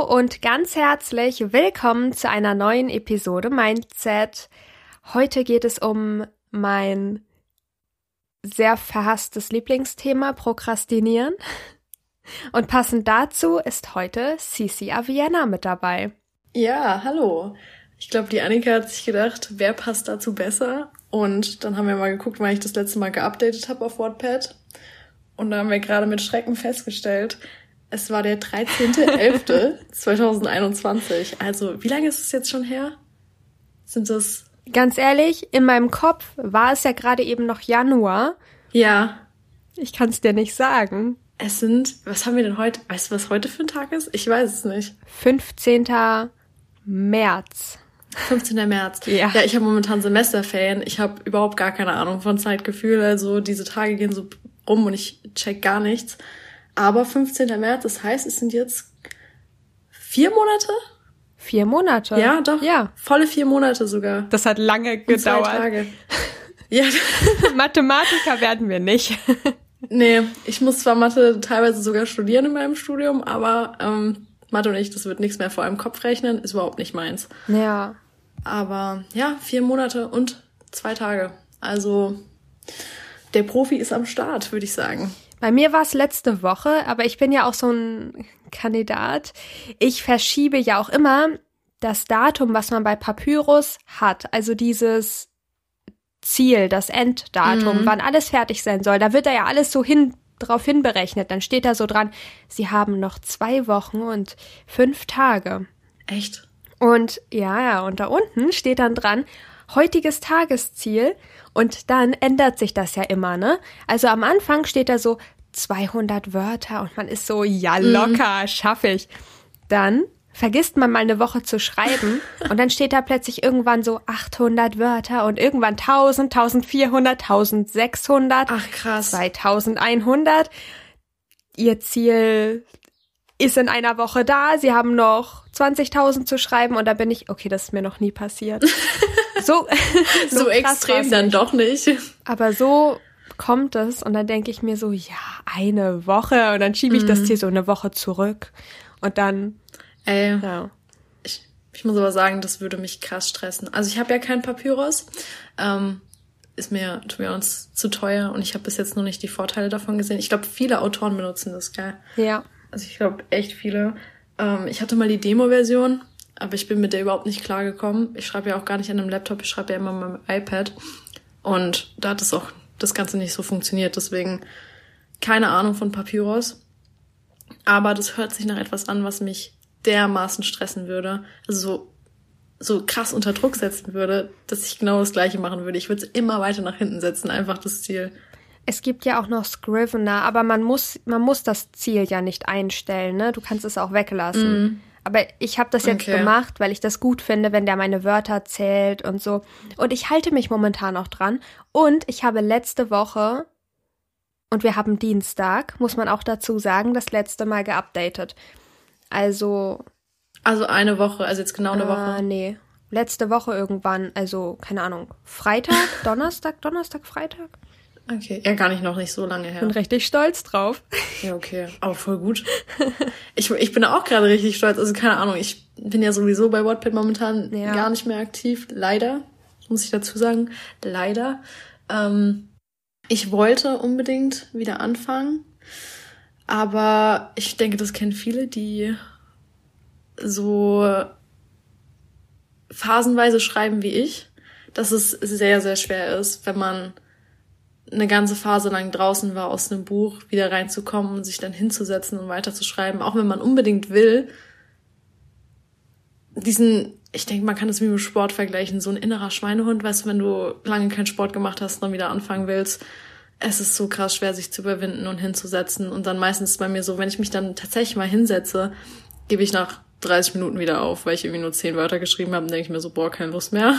Hallo und ganz herzlich willkommen zu einer neuen Episode Mindset. Heute geht es um mein sehr verhasstes Lieblingsthema Prokrastinieren. Und passend dazu ist heute Cici Aviena mit dabei. Ja, hallo. Ich glaube, die Annika hat sich gedacht, wer passt dazu besser? Und dann haben wir mal geguckt, weil ich das letzte Mal geupdatet habe auf WordPad. Und da haben wir gerade mit Schrecken festgestellt, es war der 13.11.2021. Also, wie lange ist es jetzt schon her? Sind es. Ganz ehrlich, in meinem Kopf war es ja gerade eben noch Januar. Ja. Ich kann es dir nicht sagen. Es sind, was haben wir denn heute? Weißt du, was heute für ein Tag ist? Ich weiß es nicht. 15. März. 15. März. Ja. Ja, ich habe momentan Semesterferien. Ich habe überhaupt gar keine Ahnung von Zeitgefühl. Also diese Tage gehen so rum und ich check gar nichts. Aber 15. März, das heißt, es sind jetzt vier Monate? Vier Monate? Ja, doch. Ja. Volle vier Monate sogar. Das hat lange Und gedauert. Zwei Tage. Ja, Mathematiker werden wir nicht. nee, ich muss zwar Mathe teilweise sogar studieren in meinem Studium, aber ähm, Mathe und ich, das wird nichts mehr vor allem Kopf rechnen, ist überhaupt nicht meins. ja. Aber ja, vier Monate und zwei Tage. Also der Profi ist am Start, würde ich sagen. Bei mir war es letzte Woche, aber ich bin ja auch so ein Kandidat. Ich verschiebe ja auch immer das Datum, was man bei Papyrus hat. Also dieses Ziel, das Enddatum, Mhm. wann alles fertig sein soll. Da wird da ja alles so hin drauf hinberechnet. Dann steht da so dran, sie haben noch zwei Wochen und fünf Tage. Echt? Und ja, ja, und da unten steht dann dran, heutiges Tagesziel. Und dann ändert sich das ja immer, ne? Also am Anfang steht da so 200 Wörter und man ist so, ja, locker, schaffe ich. Dann vergisst man mal eine Woche zu schreiben und dann steht da plötzlich irgendwann so 800 Wörter und irgendwann 1000, 1400, 1600. Ach krass. 2100. Ihr Ziel ist in einer Woche da. Sie haben noch 20.000 zu schreiben und da bin ich, okay, das ist mir noch nie passiert. So, So, krass extrem dann doch nicht. Aber so kommt es und dann denke ich mir so, ja, eine Woche und dann schiebe ich Mhm. das Ziel so eine Woche zurück und dann, Ey, ja. ich, ich muss aber sagen, das würde mich krass stressen. Also ich habe ja keinen Papyrus. Ähm, ist mir, to be honest, zu teuer und ich habe bis jetzt noch nicht die Vorteile davon gesehen. Ich glaube, viele Autoren benutzen das, gell? Ja. Also ich glaube, echt viele. Ähm, ich hatte mal die Demo-Version, aber ich bin mit der überhaupt nicht klargekommen. Ich schreibe ja auch gar nicht an einem Laptop, ich schreibe ja immer mit meinem iPad. Und da hat es auch das Ganze nicht so funktioniert. Deswegen keine Ahnung von Papyrus. Aber das hört sich nach etwas an, was mich dermaßen stressen würde. Also so, so krass unter Druck setzen würde, dass ich genau das Gleiche machen würde. Ich würde es immer weiter nach hinten setzen, einfach das Ziel. Es gibt ja auch noch Scrivener, aber man muss, man muss das Ziel ja nicht einstellen, ne? Du kannst es auch weglassen. Aber ich habe das jetzt. Okay. gemacht, weil ich das gut finde, wenn der meine Wörter zählt und so. Und ich halte mich momentan auch dran. Und ich habe letzte Woche, und wir haben Dienstag, muss man auch dazu sagen, das letzte Mal geupdatet. Also, Also eine Woche, also jetzt genau eine äh, Woche. nee, letzte Woche irgendwann, also keine Ahnung, Freitag, Donnerstag, Donnerstag, Freitag. Okay, ja, gar nicht noch nicht so lange her. Bin richtig stolz drauf. Ja, okay. Aber voll gut. Ich, ich bin auch gerade richtig stolz. Also keine Ahnung, ich bin ja sowieso bei Wattpad momentan Ja. gar nicht mehr aktiv. Leider, muss ich dazu sagen. Leider. Ähm, ich wollte unbedingt wieder anfangen. Aber ich denke, das kennen viele, die so phasenweise schreiben wie ich, dass es sehr, sehr schwer ist, wenn man eine ganze Phase lang draußen war aus einem Buch, wieder reinzukommen und sich dann hinzusetzen und weiterzuschreiben, auch wenn man unbedingt will, diesen, ich denke, man kann wie mit dem Sport vergleichen, so ein innerer Schweinehund, weißt du, wenn du lange keinen Sport gemacht hast und dann wieder anfangen willst, es ist so krass schwer, sich zu überwinden und hinzusetzen. Und dann meistens bei mir so, wenn ich mich dann tatsächlich mal hinsetze, gebe ich nach 30 Minuten wieder auf, weil ich irgendwie nur 10 Wörter geschrieben habe und denke ich mir so, boah, keine Lust mehr.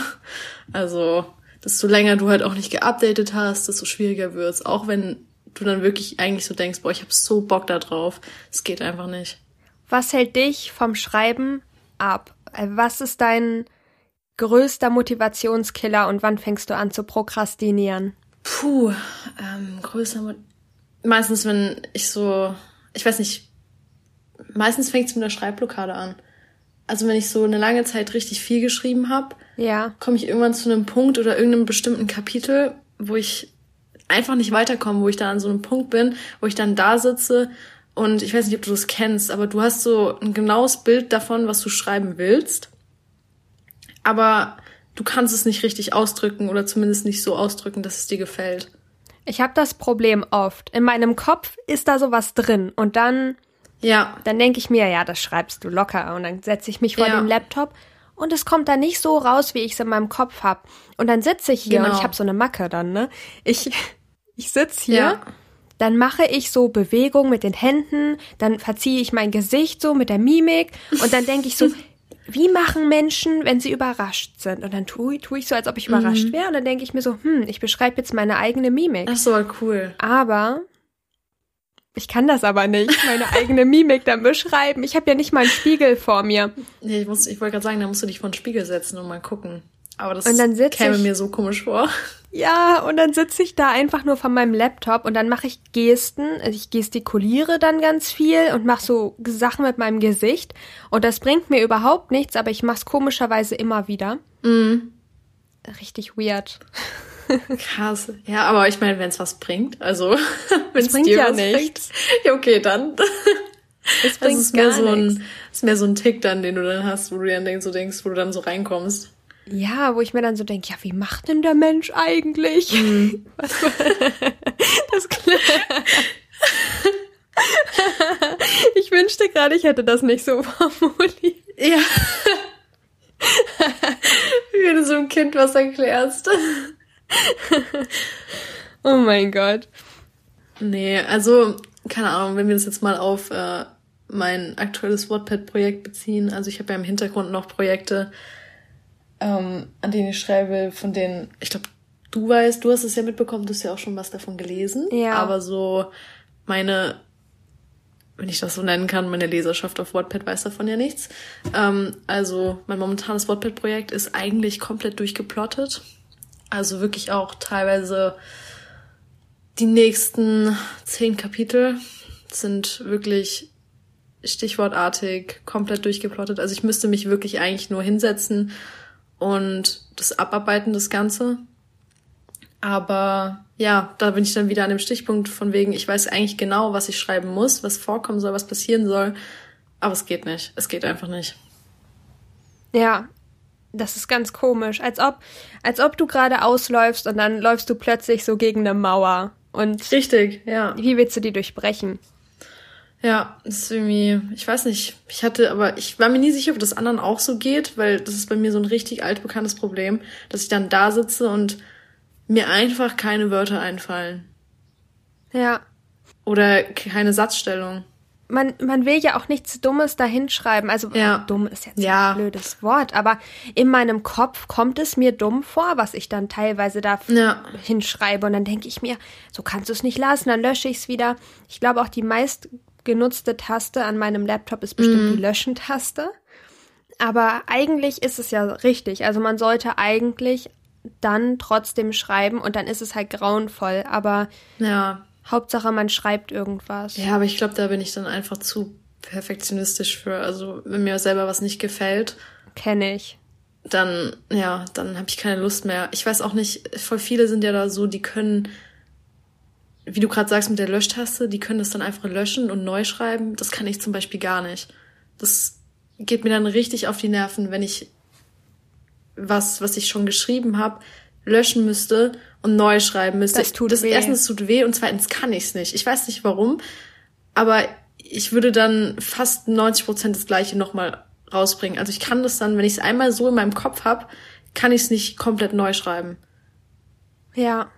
Also, desto länger du halt auch nicht geupdatet hast, desto schwieriger wird's. Auch wenn du dann wirklich eigentlich so denkst, boah, ich habe so Bock da drauf. Es geht einfach nicht. Was hält dich vom Schreiben ab? Äh, Was ist dein größter Motivationskiller und wann fängst du an zu prokrastinieren? Puh, ähm, größer. Mo- Meistens, wenn ich so, ich weiß nicht, meistens fängt es mit einer Schreibblockade an. Also wenn ich so eine lange Zeit richtig viel geschrieben habe, ja. komme ich irgendwann zu einem Punkt oder irgendeinem bestimmten Kapitel, wo ich einfach nicht weiterkomme, wo ich dann an so einem Punkt bin, wo ich dann da sitze und ich weiß nicht, ob du das kennst, aber du hast so ein genaues Bild davon, was du schreiben willst, aber du kannst es nicht richtig ausdrücken oder zumindest nicht so ausdrücken, dass es dir gefällt. Ich habe das Problem oft. In meinem Kopf ist da sowas drin und dann ja, dann denke ich mir, ja, das schreibst du locker und dann setze ich mich vor Ja. den Laptop und es kommt dann nicht so raus, wie ich es in meinem Kopf hab. Und dann sitze ich hier Genau. und ich habe so eine Macke dann, ne? Ich ich sitz hier Ja. dann mache ich so Bewegungen mit den Händen, dann verziehe ich mein Gesicht so mit der Mimik und dann denke ich so, wie machen Menschen, wenn sie überrascht sind? Und dann tue tu ich so, als ob ich überrascht Mhm. wäre und dann denke ich mir so, hm, ich beschreibe jetzt meine eigene Mimik. ist aber cool. Aber ich kann das aber nicht, meine eigene Mimik dann beschreiben. Ich habe ja nicht mal einen Spiegel vor mir. Nee, ich, muss- ich wollte gerade sagen, da musst du dich vor den Spiegel setzen und mal gucken. Aber das Und dann sitz käme ich- mir so komisch vor. Ja, und dann sitze ich da einfach nur von meinem Laptop und dann mache ich Gesten. Also ich gestikuliere dann ganz viel und mache so Sachen mit meinem Gesicht. Und das bringt mir überhaupt nichts, aber ich mache es komischerweise immer wieder. Mhm. Richtig weird. Krass. Ja, aber ich meine, wenn es was bringt, also wenn es dir ja was nichts. bringt, ja okay, dann. Es Das bringt ist mehr gar so nichts. ein, ist mehr so ein Tick dann, den du dann hast, wo du dann denkst, so denkst, wo du dann so reinkommst. Ja, wo ich mir dann so denke, ja, wie macht denn der Mensch eigentlich? Mhm. Was, das klingt- ich wünschte gerade, ich hätte das nicht so formuliert. Ja. Wie wenn du so einem Kind was erklärst. Oh mein Gott. Nee, also, keine Ahnung, wenn wir das jetzt mal auf äh, mein aktuelles Wattpad-Projekt beziehen. Also ich habe ja im Hintergrund noch Projekte, ähm, an denen ich schreibe, von denen, ich glaube, du weißt, du hast es ja mitbekommen, du hast ja auch schon was davon gelesen. Ja. Aber so meine, wenn ich das so nennen kann, meine Leserschaft auf Wattpad weiß davon ja nichts. Ähm, also mein momentanes Wattpad-Projekt ist eigentlich komplett durchgeplottet. Also wirklich auch teilweise die nächsten zehn Kapitel sind wirklich stichwortartig komplett durchgeplottet. Also ich müsste mich wirklich eigentlich nur hinsetzen und das abarbeiten, das Ganze. Aber ja, da bin ich dann wieder an dem Stichpunkt von wegen, ich weiß eigentlich genau, was ich schreiben muss, was vorkommen soll, was passieren soll. Aber es geht nicht. Es geht einfach nicht. Ja, das ist ganz komisch. Als ob, als ob du gerade ausläufst und dann läufst du plötzlich so gegen eine Mauer. Und Richtig, ja. wie willst du die durchbrechen? Ja, das ist irgendwie, ich weiß nicht, ich hatte, aber ich war mir nie sicher, ob das anderen auch so geht, weil das ist bei mir so ein richtig altbekanntes Problem, dass ich dann da sitze und mir einfach keine Wörter einfallen. Ja. Oder keine Satzstellung. Man, man will ja auch nichts Dummes dahinschreiben. Also Ja. dumm ist jetzt Ja. ein blödes Wort, aber in meinem Kopf kommt es mir dumm vor, was ich dann teilweise da Ja. hinschreibe. Und dann denke ich mir, so kannst du es nicht lassen, dann lösche ich es wieder. Ich glaube auch die meist genutzte Taste an meinem Laptop ist bestimmt die Löschen-Taste. Aber eigentlich ist es ja richtig. Also man sollte eigentlich dann trotzdem schreiben und dann ist es halt grauenvoll. Aber Ja. Hauptsache man schreibt irgendwas. Ja, aber ich glaube, da bin ich dann einfach zu perfektionistisch für. Also, wenn mir selber was nicht gefällt, Kenne ich. dann, ja, dann habe ich keine Lust mehr. Ich weiß auch nicht, voll viele sind ja da so, die können, wie du gerade sagst mit der Löschtaste, die können das dann einfach löschen und neu schreiben. Das kann ich zum Beispiel gar nicht. Das geht mir dann richtig auf die Nerven, wenn ich was, was ich schon geschrieben habe, löschen müsste und neu schreiben müsste. Das tut das weh. Erstens tut weh und zweitens kann ich es nicht. Ich weiß nicht warum, aber ich würde dann fast 90 Prozent das Gleiche nochmal rausbringen. Also ich kann das dann, wenn ich es einmal so in meinem Kopf habe, kann ich es nicht komplett neu schreiben. Ja.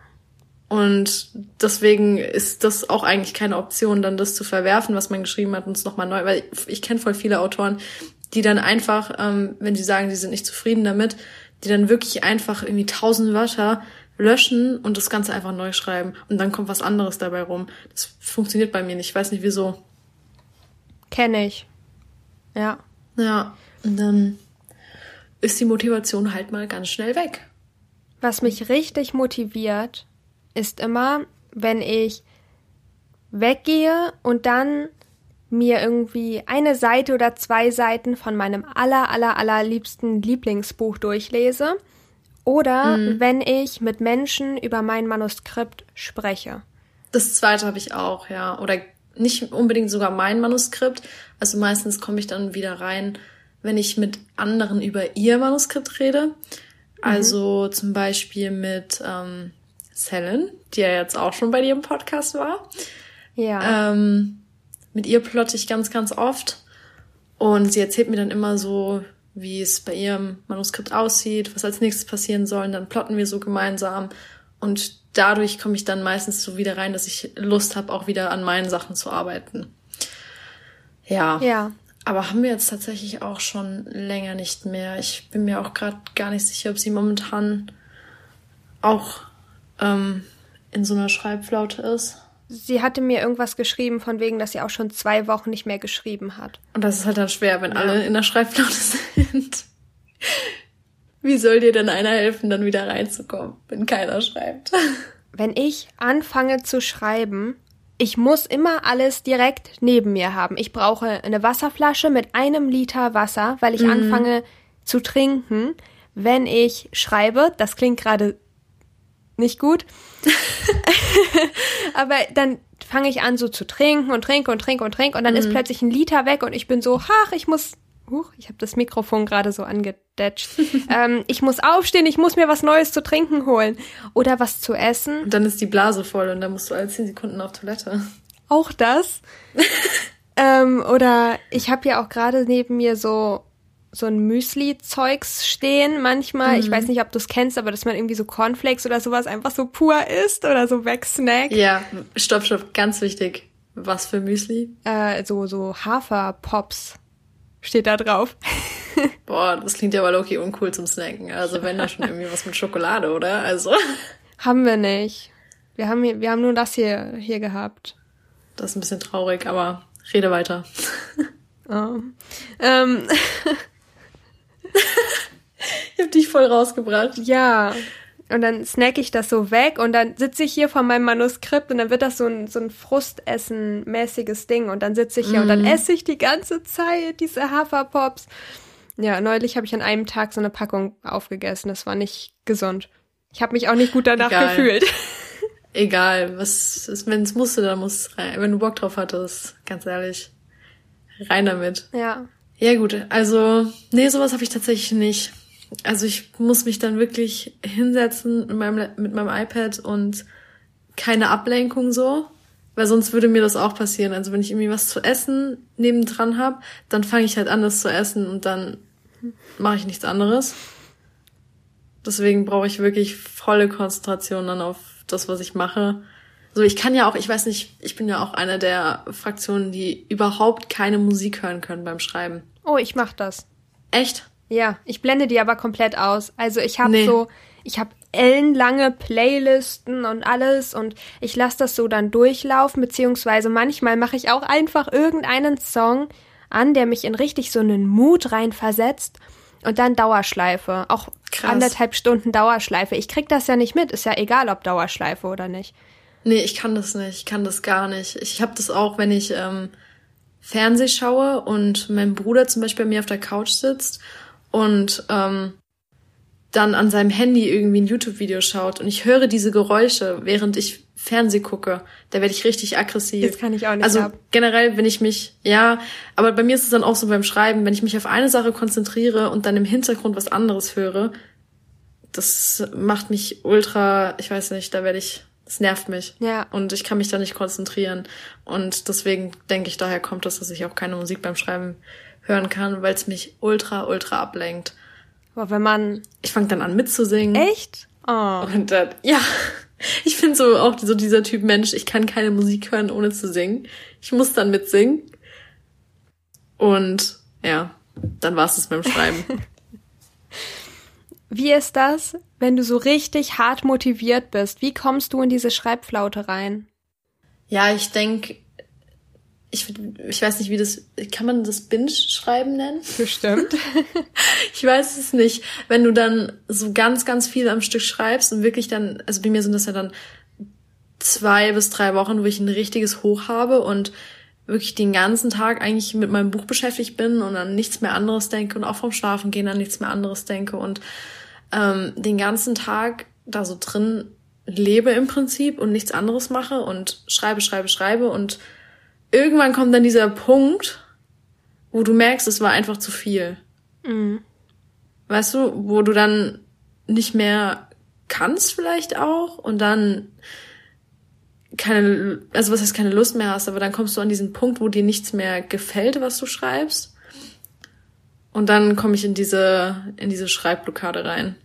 Und deswegen ist das auch eigentlich keine Option, dann das zu verwerfen, was man geschrieben hat und es nochmal neu, weil ich, ich kenne voll viele Autoren, die dann einfach, ähm, wenn sie sagen, sie sind nicht zufrieden damit, die dann wirklich einfach irgendwie tausend Wörter löschen und das Ganze einfach neu schreiben und dann kommt was anderes dabei rum. Das funktioniert bei mir nicht. Ich weiß nicht wieso. Kenne ich. Ja. Ja, und dann ist die Motivation halt mal ganz schnell weg. Was mich richtig motiviert, ist immer, wenn ich weggehe und dann mir irgendwie eine Seite oder zwei Seiten von meinem aller, aller, allerliebsten Lieblingsbuch durchlese oder mhm. wenn ich mit Menschen über mein Manuskript spreche. Das zweite habe ich auch, ja. Oder nicht unbedingt sogar mein Manuskript. Also meistens komme ich dann wieder rein, wenn ich mit anderen über ihr Manuskript rede. Mhm. Also zum Beispiel mit ähm, Selen, die ja jetzt auch schon bei dir im Podcast war. Ja. Ähm, mit ihr plotte ich ganz, ganz oft. Und sie erzählt mir dann immer so, wie es bei ihrem Manuskript aussieht, was als nächstes passieren soll. Und dann plotten wir so gemeinsam. Und dadurch komme ich dann meistens so wieder rein, dass ich Lust habe, auch wieder an meinen Sachen zu arbeiten. Ja. Ja. Aber haben wir jetzt tatsächlich auch schon länger nicht mehr. Ich bin mir auch gerade gar nicht sicher, ob sie momentan auch ähm, in so einer Schreibflaute ist. Sie hatte mir irgendwas geschrieben, von wegen, dass sie auch schon zwei Wochen nicht mehr geschrieben hat. Und das ist halt dann schwer, wenn ja. alle in der Schreibflaute sind. Wie soll dir denn einer helfen, dann wieder reinzukommen, wenn keiner schreibt? Wenn ich anfange zu schreiben, ich muss immer alles direkt neben mir haben. Ich brauche eine Wasserflasche mit einem Liter Wasser, weil ich mhm. anfange zu trinken, wenn ich schreibe. Das klingt gerade nicht gut. Aber dann fange ich an so zu trinken und trinke und trinke und trinke und dann mhm. ist plötzlich ein Liter weg und ich bin so, ach, ich muss, huch, ich habe das Mikrofon gerade so angedetscht. ähm, ich muss aufstehen, ich muss mir was Neues zu trinken holen oder was zu essen. Und dann ist die Blase voll und dann musst du alle zehn Sekunden auf Toilette. Auch das. ähm, oder ich habe ja auch gerade neben mir so so ein Müsli-Zeugs stehen manchmal. Mhm. Ich weiß nicht, ob du es kennst, aber dass man irgendwie so Cornflakes oder sowas einfach so pur isst oder so wegsnackt. Ja, stopp, stopp, ganz wichtig. Was für Müsli? Äh, so, so Haferpops steht da drauf. Boah, das klingt ja aber okay uncool zum Snacken. Also wenn da schon irgendwie was mit Schokolade, oder? Also. Haben wir nicht. Wir haben, hier, wir haben nur das hier, hier gehabt. Das ist ein bisschen traurig, aber rede weiter. Oh. Ähm. ich hab dich voll rausgebracht. Ja. Und dann snack ich das so weg und dann sitze ich hier vor meinem Manuskript und dann wird das so ein, so ein Frustessen-mäßiges Ding und dann sitze ich hier mm. und dann mhm. esse ich die ganze Zeit diese Haferpops. Ja, neulich habe ich an einem Tag so eine Packung aufgegessen. Das war nicht gesund. Ich habe mich auch nicht gut danach Egal. gefühlt. Egal, was wenn es musste, dann muss rein. Wenn du Bock drauf hattest, ganz ehrlich. Rein damit. Ja. Ja, gut. Also, nee, sowas habe ich tatsächlich nicht. Also ich muss mich dann wirklich hinsetzen mit meinem, mit meinem iPad und keine Ablenkung so. Weil sonst würde mir das auch passieren. Also wenn ich irgendwie was zu essen nebendran habe, dann fange ich halt an, das zu essen und dann mache ich nichts anderes. Deswegen brauche ich wirklich volle Konzentration dann auf das, was ich mache. So, ich kann ja auch, ich weiß nicht, ich bin ja auch eine der Fraktionen, die überhaupt keine Musik hören können beim Schreiben. Oh, ich mach das. Echt? Ja, ich blende die aber komplett aus. Also ich habe nee. so, ich habe ellenlange Playlisten und alles und ich lasse das so dann durchlaufen, beziehungsweise manchmal mache ich auch einfach irgendeinen Song an, der mich in richtig so einen Mut reinversetzt und dann Dauerschleife. Auch Krass. anderthalb Stunden Dauerschleife. Ich krieg das ja nicht mit, ist ja egal, ob Dauerschleife oder nicht. Nee, ich kann das nicht. Ich kann das gar nicht. Ich habe das auch, wenn ich ähm, Fernseh schaue und mein Bruder zum Beispiel bei mir auf der Couch sitzt und ähm, dann an seinem Handy irgendwie ein YouTube-Video schaut und ich höre diese Geräusche, während ich Fernseh gucke, da werde ich richtig aggressiv. Das kann ich auch nicht. Also ab. generell, wenn ich mich, ja, aber bei mir ist es dann auch so beim Schreiben, wenn ich mich auf eine Sache konzentriere und dann im Hintergrund was anderes höre, das macht mich ultra, ich weiß nicht, da werde ich es nervt mich. Ja. Und ich kann mich da nicht konzentrieren. Und deswegen denke ich, daher kommt das, dass ich auch keine Musik beim Schreiben hören kann, weil es mich ultra, ultra ablenkt. Aber wenn man. Ich fange dann an mitzusingen. Echt? Oh. Und dann, ja. Ich bin so auch so dieser Typ Mensch, ich kann keine Musik hören, ohne zu singen. Ich muss dann mitsingen. Und ja, dann war es das beim Schreiben. Wie ist das, wenn du so richtig hart motiviert bist? Wie kommst du in diese Schreibflaute rein? Ja, ich denke, ich, ich weiß nicht, wie das, kann man das Binge-Schreiben nennen? Bestimmt. ich weiß es nicht. Wenn du dann so ganz, ganz viel am Stück schreibst und wirklich dann, also bei mir sind das ja dann zwei bis drei Wochen, wo ich ein richtiges Hoch habe und wirklich den ganzen Tag eigentlich mit meinem Buch beschäftigt bin und an nichts mehr anderes denke und auch vom Schlafen gehen an nichts mehr anderes denke und ähm, den ganzen Tag da so drin lebe im Prinzip und nichts anderes mache und schreibe, schreibe, schreibe und irgendwann kommt dann dieser Punkt, wo du merkst, es war einfach zu viel. Mhm. Weißt du, wo du dann nicht mehr kannst vielleicht auch und dann keine, also was heißt keine Lust mehr hast, aber dann kommst du an diesen Punkt, wo dir nichts mehr gefällt, was du schreibst. Und dann komme ich in diese, in diese Schreibblockade rein.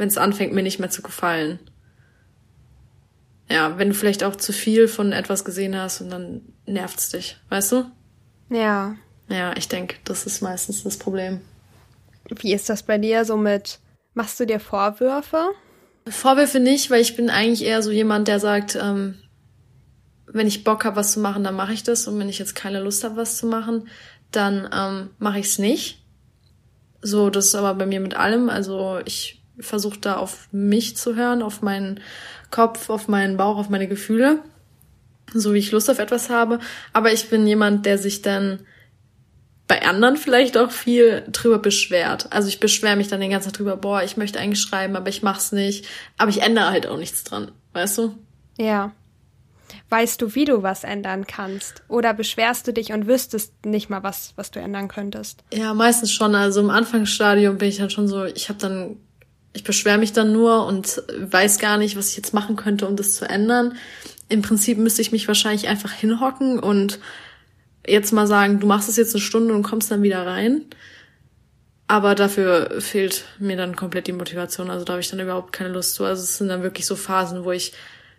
Wenn es anfängt, mir nicht mehr zu gefallen. Ja, wenn du vielleicht auch zu viel von etwas gesehen hast und dann nervt's dich, weißt du? Ja. Ja, ich denke, das ist meistens das Problem. Wie ist das bei dir so mit, machst du dir Vorwürfe? Vorwürfe nicht, weil ich bin eigentlich eher so jemand, der sagt, ähm, wenn ich Bock habe, was zu machen, dann mache ich das. Und wenn ich jetzt keine Lust habe, was zu machen, dann ähm, mache ich es nicht. So, das ist aber bei mir mit allem. Also ich versuche da auf mich zu hören, auf meinen Kopf, auf meinen Bauch, auf meine Gefühle, so wie ich Lust auf etwas habe. Aber ich bin jemand, der sich dann bei anderen vielleicht auch viel drüber beschwert. Also ich beschwere mich dann den ganzen Tag drüber, boah, ich möchte eigentlich schreiben, aber ich mach's nicht. Aber ich ändere halt auch nichts dran, weißt du? Ja. Weißt du, wie du was ändern kannst? Oder beschwerst du dich und wüsstest nicht mal was, was du ändern könntest? Ja, meistens schon. Also im Anfangsstadium bin ich dann schon so, ich habe dann, ich beschwere mich dann nur und weiß gar nicht, was ich jetzt machen könnte, um das zu ändern. Im Prinzip müsste ich mich wahrscheinlich einfach hinhocken und jetzt mal sagen, du machst es jetzt eine Stunde und kommst dann wieder rein. Aber dafür fehlt mir dann komplett die Motivation. Also da habe ich dann überhaupt keine Lust zu. Also es sind dann wirklich so Phasen, wo ich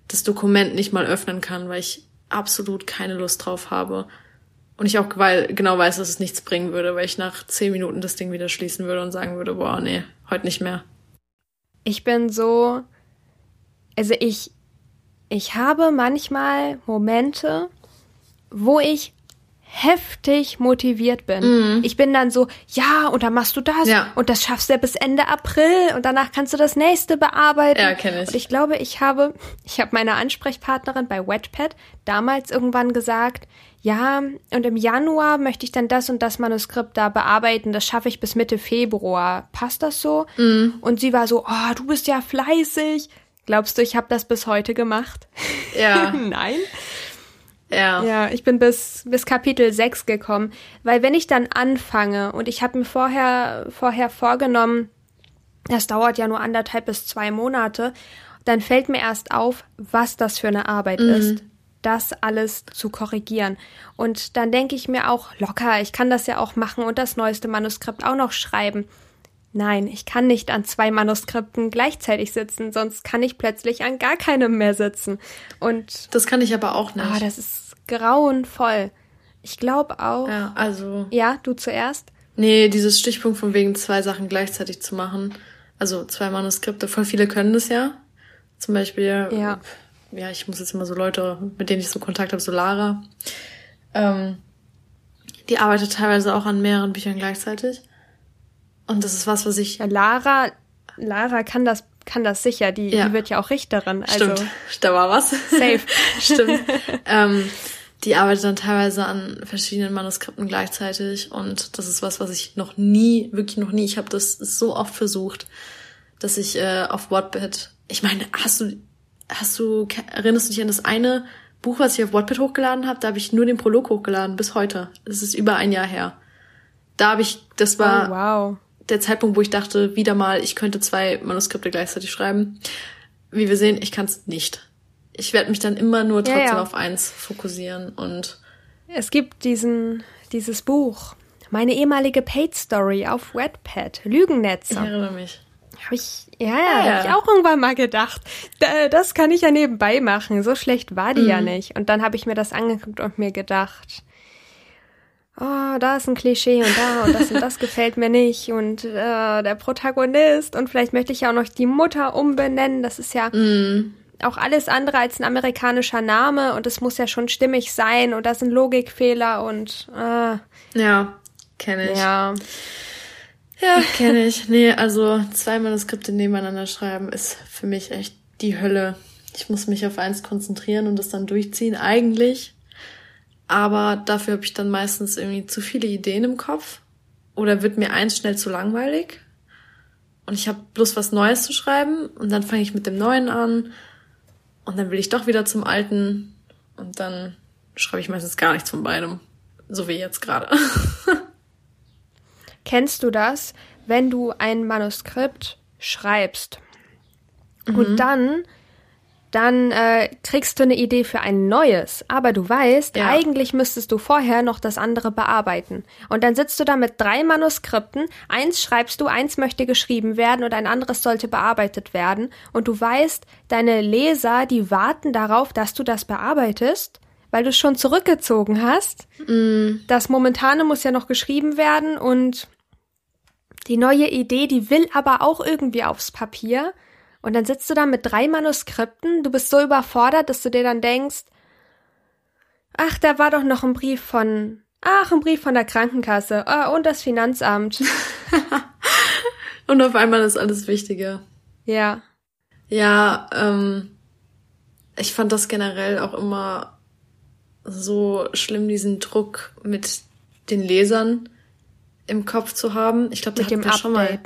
das Dokument nicht mal öffnen kann, weil ich absolut keine Lust drauf habe. Und ich auch genau weiß, dass es nichts bringen würde, weil ich nach zehn Minuten das Ding wieder schließen würde und sagen würde, boah, nee, heute nicht mehr. Ich bin so, also ich, ich habe manchmal Momente, wo ich heftig motiviert bin. Mhm. Ich bin dann so, ja, und dann machst du das ja. und das schaffst du ja bis Ende April und danach kannst du das nächste bearbeiten. Ja, kenne ich. Und ich glaube, ich habe, ich habe meiner Ansprechpartnerin bei Wetpad damals irgendwann gesagt, ja, und im Januar möchte ich dann das und das Manuskript da bearbeiten, das schaffe ich bis Mitte Februar. Passt das so? Mhm. Und sie war so, oh, du bist ja fleißig. Glaubst du, ich habe das bis heute gemacht? Ja. Nein. Ja. Ja, ich bin bis, bis Kapitel 6 gekommen. Weil wenn ich dann anfange und ich habe mir vorher, vorher vorgenommen, das dauert ja nur anderthalb bis zwei Monate, dann fällt mir erst auf, was das für eine Arbeit mhm. ist, das alles zu korrigieren. Und dann denke ich mir auch, locker, ich kann das ja auch machen und das neueste Manuskript auch noch schreiben. Nein, ich kann nicht an zwei Manuskripten gleichzeitig sitzen, sonst kann ich plötzlich an gar keinem mehr sitzen. Und das kann ich aber auch nicht. Ah, das ist grauenvoll. Ich glaube auch. Ja, also. Ja, du zuerst? Nee, dieses Stichpunkt von wegen zwei Sachen gleichzeitig zu machen. Also zwei Manuskripte. Voll viele können das ja. Zum Beispiel. Ja. Ja, ich muss jetzt immer so Leute, mit denen ich so Kontakt habe, so Lara. Ähm, die arbeitet teilweise auch an mehreren Büchern gleichzeitig. Und das ist was, was ich. Ja, Lara, Lara kann das, kann das sicher. Die, ja. die wird ja auch Richterin. Also. Stimmt, da war was. Safe. Stimmt. ähm, die arbeitet dann teilweise an verschiedenen Manuskripten gleichzeitig und das ist was, was ich noch nie, wirklich noch nie, ich habe das so oft versucht, dass ich äh, auf Wattpad, ich meine, hast du, hast du, erinnerst du dich an das eine Buch, was ich auf Wattpad hochgeladen habe? Da habe ich nur den Prolog hochgeladen bis heute. Das ist über ein Jahr her. Da habe ich, das war oh, wow der Zeitpunkt, wo ich dachte, wieder mal, ich könnte zwei Manuskripte gleichzeitig schreiben. Wie wir sehen, ich kann es nicht. Ich werde mich dann immer nur trotzdem ja, ja. auf eins fokussieren und es gibt diesen dieses Buch, meine ehemalige Paid Story auf Wattpad, Lügennetze. Ich erinnere mich. Habe ich ja, ja, ja. habe ich auch irgendwann mal gedacht. Das kann ich ja nebenbei machen. So schlecht war die mhm. ja nicht. Und dann habe ich mir das angeguckt und mir gedacht, oh, da ist ein Klischee und da und das und das gefällt mir nicht und äh, der Protagonist und vielleicht möchte ich ja auch noch die Mutter umbenennen. Das ist ja mm. auch alles andere als ein amerikanischer Name und es muss ja schon stimmig sein und das sind Logikfehler und äh, ja, kenne ich. Ja. Ja, kenne ich. Nee, also zwei Manuskripte nebeneinander schreiben ist für mich echt die Hölle. Ich muss mich auf eins konzentrieren und das dann durchziehen, eigentlich. aber dafür habe ich dann meistens irgendwie zu viele Ideen im Kopf oder wird mir eins schnell zu langweilig und ich habe bloß was Neues zu schreiben und dann fange ich mit dem Neuen an und dann will ich doch wieder zum Alten und dann schreibe ich meistens gar nichts von beidem, so wie jetzt gerade. Kennst du das, wenn du ein Manuskript schreibst mhm. und dann dann äh, kriegst du eine Idee für ein neues, aber du weißt, ja. eigentlich müsstest du vorher noch das andere bearbeiten. Und dann sitzt du da mit drei Manuskripten, eins schreibst du, eins möchte geschrieben werden und ein anderes sollte bearbeitet werden. Und du weißt, deine Leser, die warten darauf, dass du das bearbeitest, weil du es schon zurückgezogen hast. Mm. Das Momentane muss ja noch geschrieben werden und die neue Idee, die will aber auch irgendwie aufs Papier. Und dann sitzt du da mit drei Manuskripten, du bist so überfordert, dass du dir dann denkst, ach, da war doch noch ein Brief von, ach, ein Brief von der Krankenkasse oh, und das Finanzamt. und auf einmal ist alles wichtiger. Ja. Ja, ähm, ich fand das generell auch immer so schlimm, diesen Druck mit den Lesern im Kopf zu haben. Ich glaube, da hatten wir schon mal.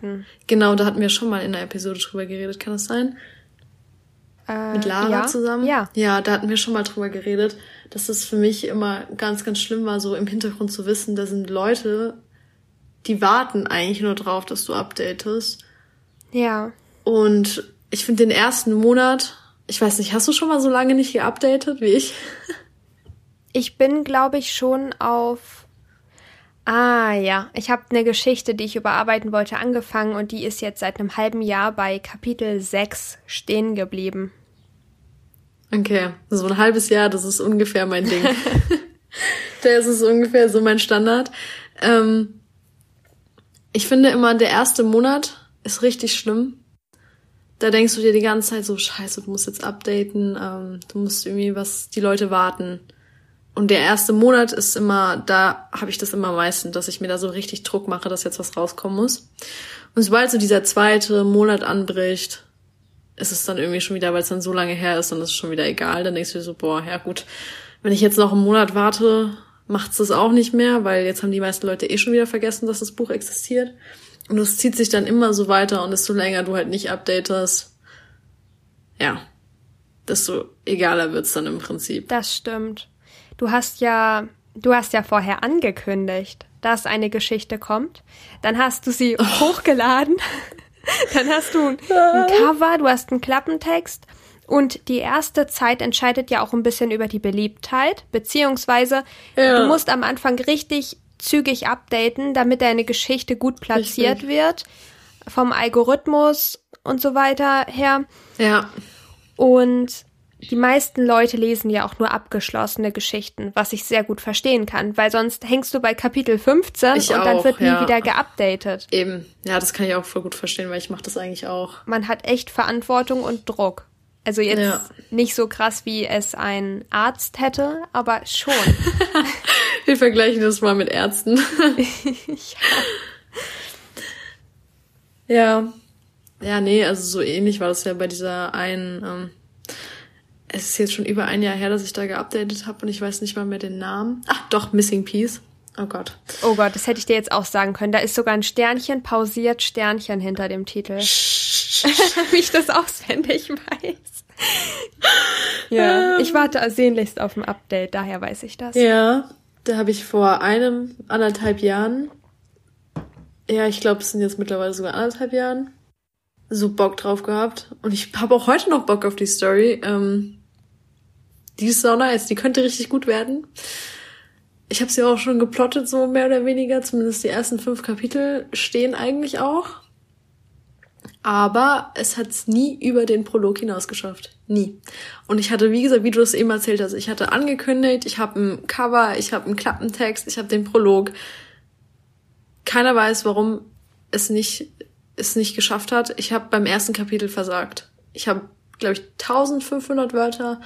Genau, da hatten wir schon mal in der Episode drüber geredet. Kann das sein? Äh, Mit Lara ja, zusammen? Ja. Ja, da hatten wir schon mal drüber geredet, dass es für mich immer ganz, ganz schlimm war, so im Hintergrund zu wissen, da sind Leute, die warten eigentlich nur drauf, dass du updatest. Ja. Und ich finde den ersten Monat, ich weiß nicht, hast du schon mal so lange nicht geupdatet wie ich? Ich bin, glaube ich, schon auf Ah ja, ich habe eine Geschichte, die ich überarbeiten wollte, angefangen und die ist jetzt seit einem halben Jahr bei Kapitel 6 stehen geblieben. Okay, so ein halbes Jahr, das ist ungefähr mein Ding. das ist ungefähr so mein Standard. Ähm, ich finde immer, der erste Monat ist richtig schlimm. Da denkst du dir die ganze Zeit so, scheiße, du musst jetzt updaten, ähm, du musst irgendwie was, die Leute warten. Und der erste Monat ist immer, da habe ich das immer meistens, dass ich mir da so richtig Druck mache, dass jetzt was rauskommen muss. Und sobald so dieser zweite Monat anbricht, ist es dann irgendwie schon wieder, weil es dann so lange her ist, dann ist es schon wieder egal. Dann denkst du dir so, boah, ja gut, wenn ich jetzt noch einen Monat warte, macht's das auch nicht mehr, weil jetzt haben die meisten Leute eh schon wieder vergessen, dass das Buch existiert. Und es zieht sich dann immer so weiter und desto länger du halt nicht updatest, ja, desto egaler wird's dann im Prinzip. Das stimmt. Du hast ja, du hast ja vorher angekündigt, dass eine Geschichte kommt. Dann hast du sie oh. hochgeladen. Dann hast du ein Cover, du hast einen Klappentext. Und die erste Zeit entscheidet ja auch ein bisschen über die Beliebtheit, beziehungsweise ja. du musst am Anfang richtig zügig updaten, damit deine Geschichte gut platziert richtig. wird, vom Algorithmus und so weiter her. Ja. Und die meisten Leute lesen ja auch nur abgeschlossene Geschichten, was ich sehr gut verstehen kann, weil sonst hängst du bei Kapitel 15 ich und auch, dann wird nie ja. wieder geupdatet. Eben, ja, das kann ich auch voll gut verstehen, weil ich mache das eigentlich auch. Man hat echt Verantwortung und Druck. Also jetzt ja. nicht so krass, wie es ein Arzt hätte, aber schon. Wir vergleichen das mal mit Ärzten. ja. ja. Ja, nee, also so ähnlich war das ja bei dieser einen ähm, es ist jetzt schon über ein Jahr her, dass ich da geupdatet habe und ich weiß nicht mal mehr den Namen. Ach doch, Missing Piece. Oh Gott. Oh Gott, das hätte ich dir jetzt auch sagen können. Da ist sogar ein Sternchen pausiert, Sternchen hinter dem Titel. Wie ich das auswendig weiß. ja, ich warte sehnlichst auf ein Update, daher weiß ich das. Ja, da habe ich vor einem, anderthalb Jahren, ja, ich glaube, es sind jetzt mittlerweile sogar anderthalb Jahren, so Bock drauf gehabt. Und ich habe auch heute noch Bock auf die Story. Ähm, die ist so nice, die könnte richtig gut werden. Ich habe sie auch schon geplottet, so mehr oder weniger. Zumindest die ersten fünf Kapitel stehen eigentlich auch. Aber es hat's nie über den Prolog hinaus geschafft. Nie. Und ich hatte, wie gesagt, wie du es eben erzählt hast, ich hatte angekündigt, ich habe ein Cover, ich habe einen Klappentext, ich habe den Prolog. Keiner weiß, warum es nicht es nicht geschafft hat. Ich habe beim ersten Kapitel versagt. Ich habe, glaube ich, 1500 Wörter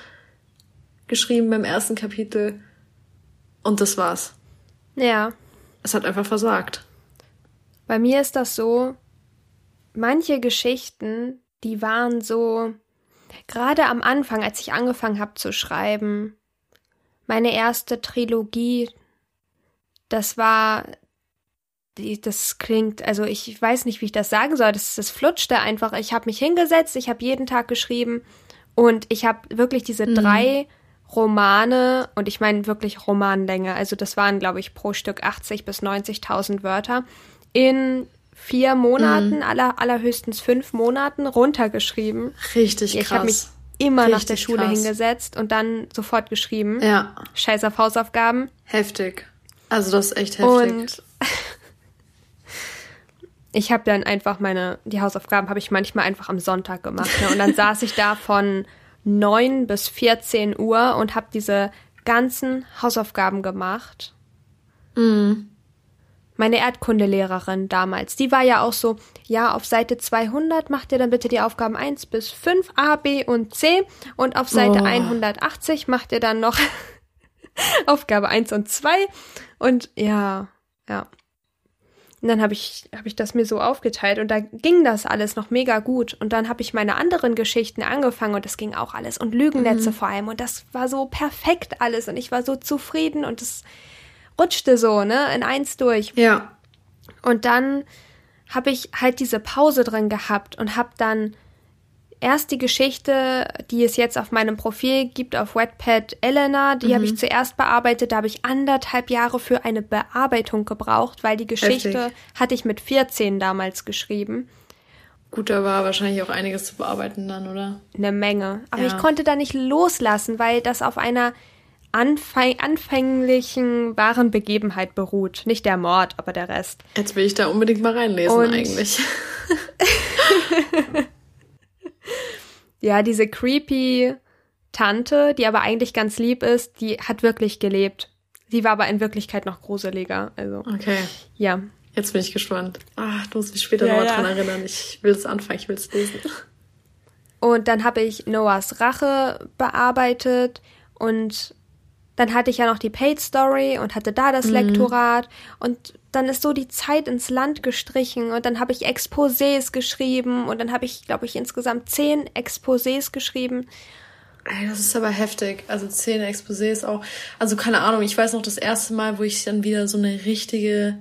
geschrieben beim ersten Kapitel. Und das war's. Ja. Es hat einfach versagt. Bei mir ist das so, manche Geschichten, die waren so, gerade am Anfang, als ich angefangen habe zu schreiben, meine erste Trilogie, das war, das klingt, also ich weiß nicht, wie ich das sagen soll, das, das flutschte einfach. Ich habe mich hingesetzt, ich habe jeden Tag geschrieben und ich habe wirklich diese mhm. drei Romane, und ich meine wirklich Romanlänge, also das waren, glaube ich, pro Stück 80 bis 90.000 Wörter, in vier Monaten, mhm. aller, allerhöchstens fünf Monaten runtergeschrieben. Richtig krass. Ich habe mich immer Richtig nach der Schule krass. hingesetzt und dann sofort geschrieben. Ja. Scheiß auf Hausaufgaben. Heftig. Also das ist echt heftig. Und ich habe dann einfach meine, die Hausaufgaben habe ich manchmal einfach am Sonntag gemacht. Ne? Und dann saß ich da von 9 bis 14 Uhr und habe diese ganzen Hausaufgaben gemacht. Mhm. Meine Erdkundelehrerin damals, die war ja auch so, ja, auf Seite 200 macht ihr dann bitte die Aufgaben 1 bis 5, A, B und C und auf Seite oh. 180 macht ihr dann noch Aufgabe 1 und 2 und ja, ja. Und dann habe ich, hab ich das mir so aufgeteilt und da ging das alles noch mega gut. Und dann habe ich meine anderen Geschichten angefangen und das ging auch alles. Und Lügennetze mhm. vor allem. Und das war so perfekt alles. Und ich war so zufrieden und es rutschte so, ne, in eins durch. Ja. Und dann habe ich halt diese Pause drin gehabt und habe dann erst die Geschichte, die es jetzt auf meinem Profil gibt, auf Wetpad Elena, die mhm. habe ich zuerst bearbeitet. Da habe ich anderthalb Jahre für eine Bearbeitung gebraucht, weil die Geschichte Heftig. hatte ich mit 14 damals geschrieben. Gut, da war wahrscheinlich auch einiges zu bearbeiten dann, oder? Eine Menge. Aber ja. ich konnte da nicht loslassen, weil das auf einer anfäng anfänglichen wahren Begebenheit beruht. Nicht der Mord, aber der Rest. Jetzt will ich da unbedingt mal reinlesen Und eigentlich. ja, diese creepy Tante, die aber eigentlich ganz lieb ist, die hat wirklich gelebt. Sie war aber in Wirklichkeit noch gruseliger. Also. Okay. Ja. Jetzt bin ich gespannt. Ach, du musst mich später ja, nochmal ja. dran erinnern. Ich will es anfangen, ich will es lesen. Und dann habe ich Noahs Rache bearbeitet und dann hatte ich ja noch die Paid Story und hatte da das mhm. Lektorat und dann ist so die Zeit ins Land gestrichen und dann habe ich Exposés geschrieben und dann habe ich, glaube ich, insgesamt zehn Exposés geschrieben. Ey, das ist aber heftig. Also zehn Exposés auch. Also keine Ahnung, ich weiß noch, das erste Mal, wo ich dann wieder so eine richtige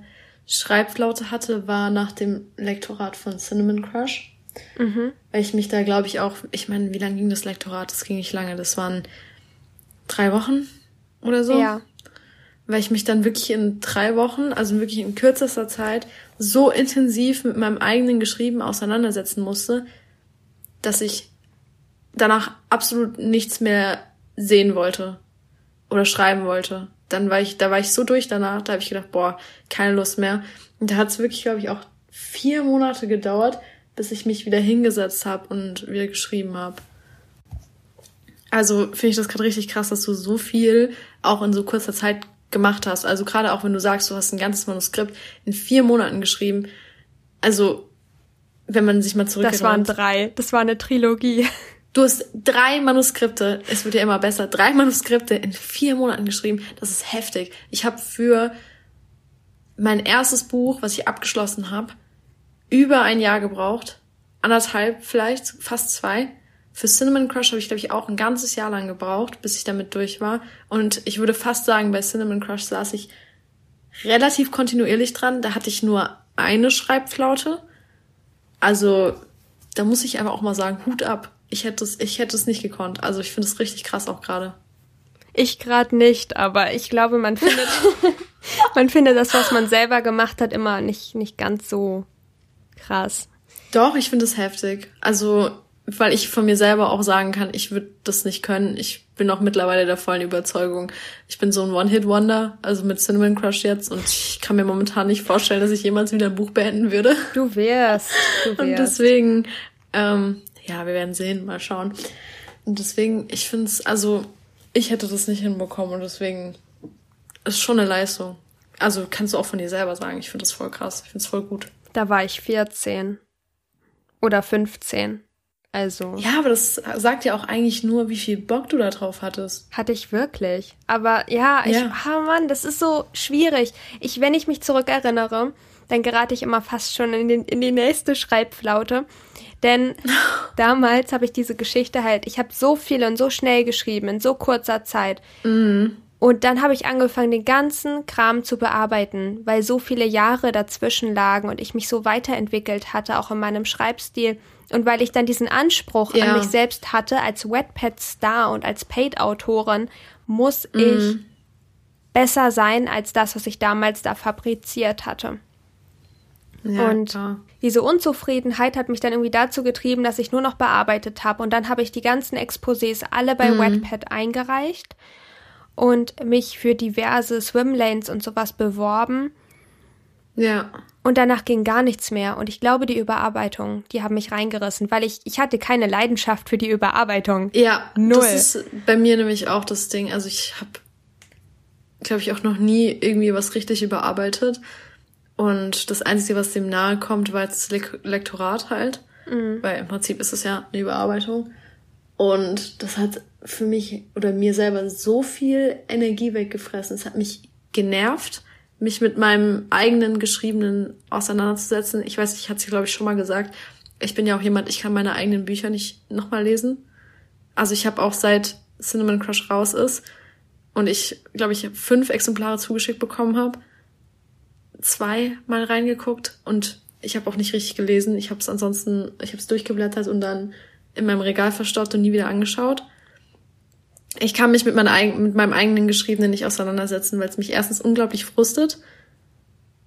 Schreibflaute hatte, war nach dem Lektorat von Cinnamon Crush. Mhm. Weil ich mich da, glaube ich, auch, ich meine, wie lange ging das Lektorat? Das ging nicht lange. Das waren drei Wochen, oder so. Ja. Weil ich mich dann wirklich in drei Wochen, also wirklich in kürzester Zeit, so intensiv mit meinem eigenen Geschrieben auseinandersetzen musste, dass ich danach absolut nichts mehr sehen wollte oder schreiben wollte. Dann war ich, da war ich so durch danach, da habe ich gedacht, boah, keine Lust mehr. Und da hat es wirklich, glaube ich, auch vier Monate gedauert, bis ich mich wieder hingesetzt habe und wieder geschrieben habe. Also finde ich das gerade richtig krass, dass du so viel auch in so kurzer Zeit gemacht hast. Also gerade auch wenn du sagst, du hast ein ganzes Manuskript in vier Monaten geschrieben. Also wenn man sich mal zurück. Das waren drei. Das war eine Trilogie. Du hast drei Manuskripte. Es wird ja immer besser. Drei Manuskripte in vier Monaten geschrieben. Das ist heftig. Ich habe für mein erstes Buch, was ich abgeschlossen habe, über ein Jahr gebraucht. Anderthalb vielleicht, fast zwei. Für Cinnamon Crush habe ich, glaube ich, auch ein ganzes Jahr lang gebraucht, bis ich damit durch war. Und ich würde fast sagen, bei Cinnamon Crush saß ich relativ kontinuierlich dran. Da hatte ich nur eine Schreibflaute. Also, da muss ich einfach auch mal sagen, Hut ab. Ich hätte es, ich hätte es nicht gekonnt. Also, ich finde es richtig krass auch gerade. Ich gerade nicht, aber ich glaube, man findet, man findet das, was man selber gemacht hat, immer nicht, nicht ganz so krass. Doch, ich finde es heftig. Also, weil ich von mir selber auch sagen kann, ich würde das nicht können. Ich bin auch mittlerweile der vollen Überzeugung. Ich bin so ein One-Hit-Wonder, also mit Cinnamon Crush jetzt und ich kann mir momentan nicht vorstellen, dass ich jemals wieder ein Buch beenden würde. Du wärst. Du wärst. Und deswegen, ähm, ja, wir werden sehen, mal schauen. Und deswegen, ich finde es, also ich hätte das nicht hinbekommen und deswegen ist schon eine Leistung. Also kannst du auch von dir selber sagen, ich finde das voll krass, ich finde es voll gut. Da war ich 14 oder 15. Also. Ja, aber das sagt ja auch eigentlich nur, wie viel Bock du da drauf hattest. Hatte ich wirklich. Aber ja, ich, ja. oh Mann, das ist so schwierig. Ich, wenn ich mich zurückerinnere, dann gerate ich immer fast schon in, den, in die nächste Schreibflaute. Denn damals habe ich diese Geschichte halt, ich habe so viel und so schnell geschrieben, in so kurzer Zeit. Mhm. Und dann habe ich angefangen, den ganzen Kram zu bearbeiten, weil so viele Jahre dazwischen lagen und ich mich so weiterentwickelt hatte, auch in meinem Schreibstil. Und weil ich dann diesen Anspruch ja. an mich selbst hatte, als Wetpad-Star und als Paid-Autorin, muss mhm. ich besser sein als das, was ich damals da fabriziert hatte. Ja, und klar. diese Unzufriedenheit hat mich dann irgendwie dazu getrieben, dass ich nur noch bearbeitet habe. Und dann habe ich die ganzen Exposés alle bei mhm. Wetpad eingereicht und mich für diverse Swimlanes und sowas beworben. Ja. Und danach ging gar nichts mehr. Und ich glaube, die Überarbeitung, die haben mich reingerissen, weil ich, ich hatte keine Leidenschaft für die Überarbeitung. Ja, null. Das ist bei mir nämlich auch das Ding. Also ich habe, glaube ich, auch noch nie irgendwie was richtig überarbeitet. Und das Einzige, was dem nahe kommt, war jetzt das Lektorat halt. Mhm. Weil im Prinzip ist es ja eine Überarbeitung. Und das hat für mich oder mir selber so viel Energie weggefressen. Es hat mich genervt, mich mit meinem eigenen Geschriebenen auseinanderzusetzen. Ich weiß, ich hatte es glaube ich schon mal gesagt. Ich bin ja auch jemand, ich kann meine eigenen Bücher nicht nochmal lesen. Also ich habe auch seit Cinnamon Crush raus ist und ich glaube ich fünf Exemplare zugeschickt bekommen habe, zwei mal reingeguckt und ich habe auch nicht richtig gelesen. Ich habe es ansonsten, ich habe es durchgeblättert und dann in meinem Regal verstaut und nie wieder angeschaut. Ich kann mich mit, meiner, mit meinem eigenen Geschriebenen nicht auseinandersetzen, weil es mich erstens unglaublich frustet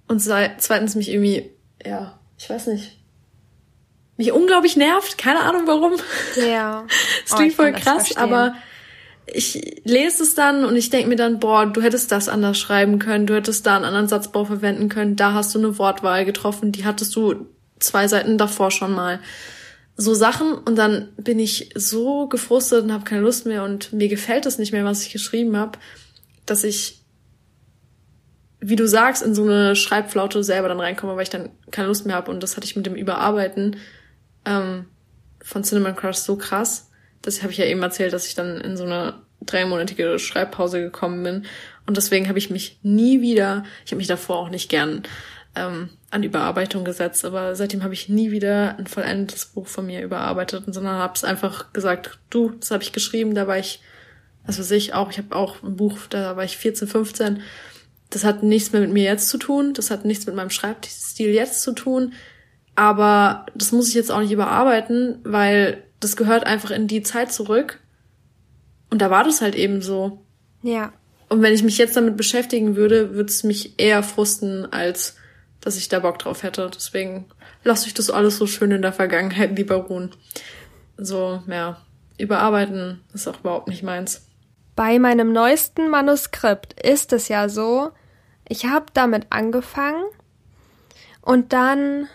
und zweitens mich irgendwie, ja, ich weiß nicht, mich unglaublich nervt. Keine Ahnung warum. Ja. das klingt oh, voll krass, aber ich lese es dann und ich denke mir dann, boah, du hättest das anders schreiben können, du hättest da einen anderen Satzbau verwenden können, da hast du eine Wortwahl getroffen, die hattest du zwei Seiten davor schon mal so Sachen und dann bin ich so gefrustet und habe keine Lust mehr und mir gefällt es nicht mehr, was ich geschrieben habe, dass ich, wie du sagst, in so eine Schreibflaute selber dann reinkomme, weil ich dann keine Lust mehr habe und das hatte ich mit dem Überarbeiten ähm, von Cinnamon Crush so krass. Das habe ich ja eben erzählt, dass ich dann in so eine dreimonatige Schreibpause gekommen bin und deswegen habe ich mich nie wieder, ich habe mich davor auch nicht gern ähm, an Überarbeitung gesetzt, aber seitdem habe ich nie wieder ein vollendetes Buch von mir überarbeitet, sondern habe es einfach gesagt, du, das habe ich geschrieben, da war ich, weiß ich auch, ich habe auch ein Buch, da war ich 14, 15. Das hat nichts mehr mit mir jetzt zu tun, das hat nichts mit meinem Schreibstil jetzt zu tun, aber das muss ich jetzt auch nicht überarbeiten, weil das gehört einfach in die Zeit zurück. Und da war das halt eben so. Ja. Und wenn ich mich jetzt damit beschäftigen würde, würde es mich eher frusten, als dass ich da Bock drauf hätte. Deswegen lasse ich das alles so schön in der Vergangenheit lieber ruhen. So, ja, überarbeiten ist auch überhaupt nicht meins. Bei meinem neuesten Manuskript ist es ja so, ich habe damit angefangen und dann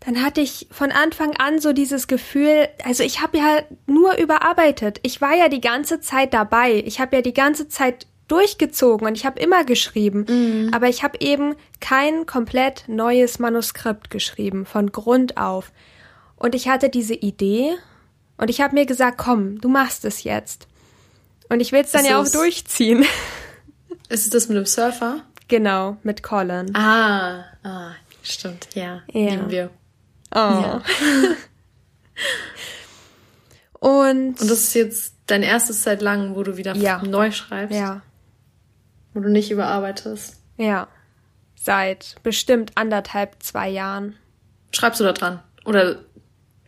dann hatte ich von Anfang an so dieses Gefühl, also ich habe ja nur überarbeitet. Ich war ja die ganze Zeit dabei. Ich habe ja die ganze Zeit durchgezogen und ich habe immer geschrieben, mhm. aber ich habe eben kein komplett neues Manuskript geschrieben von Grund auf. Und ich hatte diese Idee und ich habe mir gesagt, komm, du machst es jetzt. Und ich will es dann ist ja auch durchziehen. Ist es das mit dem Surfer? Genau, mit Colin. Ah, ah stimmt, ja. ja. Lieben wir. Oh. Ja. und, und das ist jetzt dein erstes seit langem, wo du wieder ja. neu schreibst. Ja. Wo du nicht überarbeitest. Ja. Seit bestimmt anderthalb, zwei Jahren. Schreibst du da dran? Oder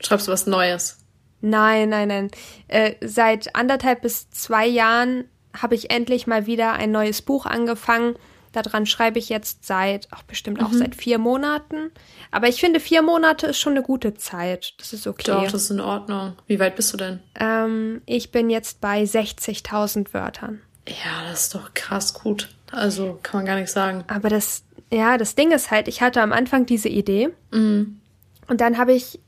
schreibst du was Neues? Nein, nein, nein. Äh, seit anderthalb bis zwei Jahren habe ich endlich mal wieder ein neues Buch angefangen. Daran schreibe ich jetzt seit, auch bestimmt auch mhm. seit vier Monaten. Aber ich finde, vier Monate ist schon eine gute Zeit. Das ist okay. Doch, das ist in Ordnung. Wie weit bist du denn? Ähm, ich bin jetzt bei 60.000 Wörtern. Ja, das ist doch krass gut. Also kann man gar nicht sagen. Aber das, ja, das Ding ist halt, ich hatte am Anfang diese Idee mhm. und dann habe ich,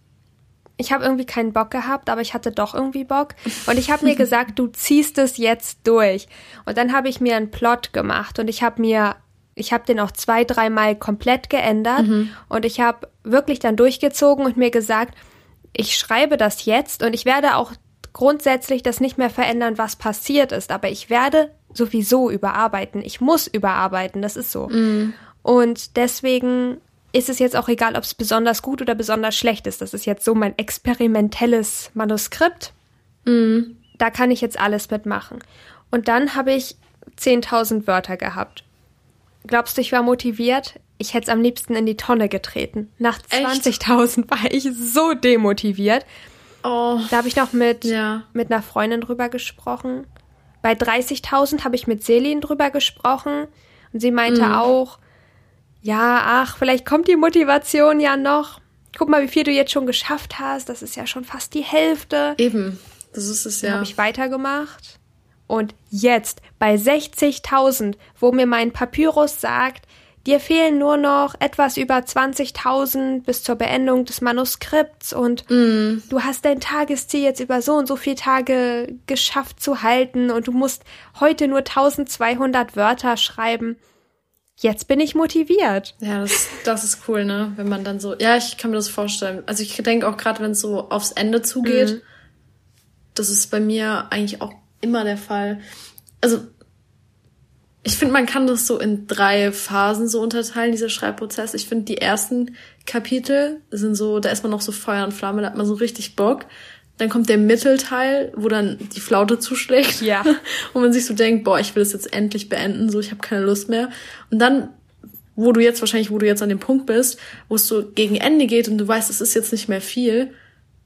ich habe irgendwie keinen Bock gehabt, aber ich hatte doch irgendwie Bock und ich habe mir gesagt, du ziehst es jetzt durch. Und dann habe ich mir einen Plot gemacht und ich habe mir ich habe den auch zwei, dreimal komplett geändert mhm. und ich habe wirklich dann durchgezogen und mir gesagt, ich schreibe das jetzt und ich werde auch grundsätzlich das nicht mehr verändern, was passiert ist, aber ich werde sowieso überarbeiten. Ich muss überarbeiten, das ist so. Mm. Und deswegen ist es jetzt auch egal, ob es besonders gut oder besonders schlecht ist. Das ist jetzt so mein experimentelles Manuskript. Mm. Da kann ich jetzt alles mitmachen. Und dann habe ich 10.000 Wörter gehabt. Glaubst du, ich war motiviert? Ich hätte es am liebsten in die Tonne getreten. Nach 20.000 war ich so demotiviert. Oh, da habe ich noch mit, ja. mit einer Freundin drüber gesprochen. Bei 30.000 habe ich mit Selin drüber gesprochen. Und sie meinte mhm. auch, ja, ach, vielleicht kommt die Motivation ja noch. Guck mal, wie viel du jetzt schon geschafft hast. Das ist ja schon fast die Hälfte. Eben, das ist es ja. Dann habe ich weitergemacht. Und jetzt bei 60.000, wo mir mein Papyrus sagt, dir fehlen nur noch etwas über 20.000 bis zur Beendung des Manuskripts und mm. du hast dein Tagesziel jetzt über so und so viele Tage geschafft zu halten und du musst heute nur 1200 Wörter schreiben. Jetzt bin ich motiviert. Ja, das, das ist cool, ne? Wenn man dann so, ja, ich kann mir das vorstellen. Also ich denke auch gerade, wenn es so aufs Ende zugeht, mm. das ist bei mir eigentlich auch immer der Fall. Also ich finde, man kann das so in drei Phasen so unterteilen, dieser Schreibprozess. Ich finde, die ersten Kapitel sind so, da ist man noch so Feuer und Flamme, da hat man so richtig Bock. Dann kommt der Mittelteil, wo dann die Flaute zuschlägt. Ja. Und man sich so denkt, boah, ich will das jetzt endlich beenden, so ich habe keine Lust mehr. Und dann, wo du jetzt wahrscheinlich, wo du jetzt an dem Punkt bist, wo es so gegen Ende geht und du weißt, es ist jetzt nicht mehr viel,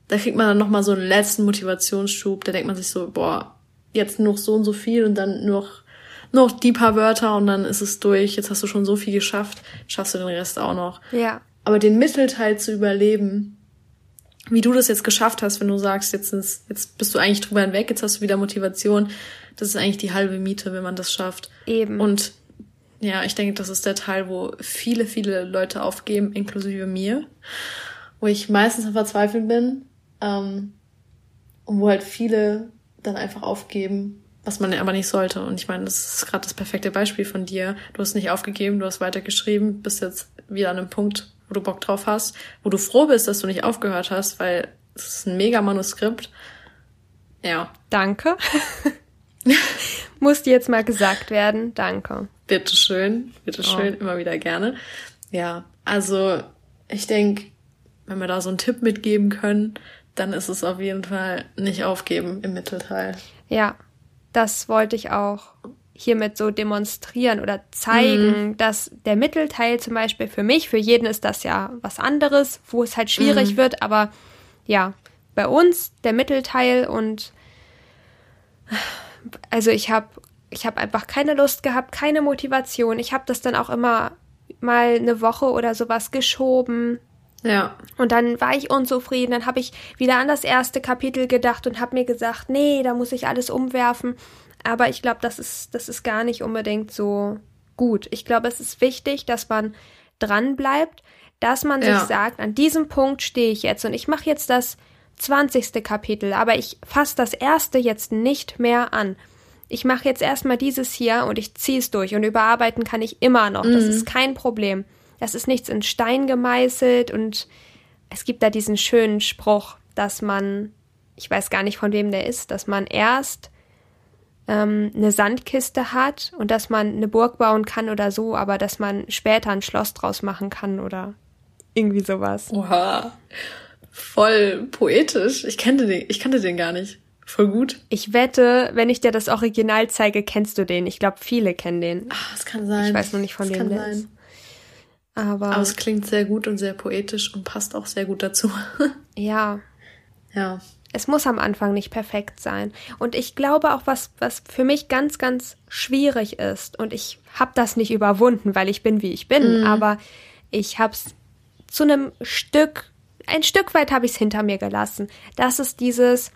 da kriegt man dann nochmal so einen letzten Motivationsschub. Da denkt man sich so, boah, jetzt noch so und so viel und dann noch noch die paar Wörter und dann ist es durch. Jetzt hast du schon so viel geschafft, schaffst du den Rest auch noch. Ja. Aber den Mittelteil zu überleben, wie du das jetzt geschafft hast, wenn du sagst, jetzt, ist, jetzt bist du eigentlich drüber hinweg, jetzt hast du wieder Motivation, das ist eigentlich die halbe Miete, wenn man das schafft. Eben. Und ja, ich denke, das ist der Teil, wo viele, viele Leute aufgeben, inklusive mir, wo ich meistens verzweifelt bin ähm, und wo halt viele dann einfach aufgeben was man aber nicht sollte. Und ich meine, das ist gerade das perfekte Beispiel von dir. Du hast nicht aufgegeben, du hast weitergeschrieben, bist jetzt wieder an einem Punkt, wo du Bock drauf hast, wo du froh bist, dass du nicht aufgehört hast, weil es ist ein mega Manuskript. Ja. Danke. Muss dir jetzt mal gesagt werden. Danke. Bitteschön, bitteschön, oh. immer wieder gerne. Ja, also ich denke, wenn wir da so einen Tipp mitgeben können, dann ist es auf jeden Fall nicht aufgeben im Mittelteil. Ja, das wollte ich auch hiermit so demonstrieren oder zeigen, mhm. dass der Mittelteil zum Beispiel für mich, für jeden ist das ja was anderes, wo es halt schwierig mhm. wird, aber ja, bei uns der Mittelteil und also ich habe ich habe einfach keine Lust gehabt, keine Motivation. Ich habe das dann auch immer mal eine Woche oder sowas geschoben. Ja. Und dann war ich unzufrieden, dann habe ich wieder an das erste Kapitel gedacht und habe mir gesagt, nee, da muss ich alles umwerfen. Aber ich glaube, das ist, das ist gar nicht unbedingt so gut. Ich glaube, es ist wichtig, dass man dran bleibt, dass man ja. sich sagt, an diesem Punkt stehe ich jetzt und ich mache jetzt das zwanzigste Kapitel, aber ich fasse das erste jetzt nicht mehr an. Ich mache jetzt erstmal dieses hier und ich ziehe es durch und überarbeiten kann ich immer noch. Mhm. Das ist kein Problem das ist nichts in Stein gemeißelt und es gibt da diesen schönen Spruch, dass man, ich weiß gar nicht von wem der ist, dass man erst ähm, eine Sandkiste hat und dass man eine Burg bauen kann oder so, aber dass man später ein Schloss draus machen kann oder irgendwie sowas. Oha. Voll poetisch. Ich kannte den, ich kannte den gar nicht. Voll gut. Ich wette, wenn ich dir das Original zeige, kennst du den. Ich glaube, viele kennen den. Ah, das kann sein. Ich weiß nur nicht von das wem der sein. ist. Aber, Aber es klingt sehr gut und sehr poetisch und passt auch sehr gut dazu. ja. Ja. Es muss am Anfang nicht perfekt sein. Und ich glaube auch, was, was für mich ganz, ganz schwierig ist, und ich habe das nicht überwunden, weil ich bin, wie ich bin, mm. aber ich habe es zu einem Stück, ein Stück weit habe ich es hinter mir gelassen. Das ist dieses,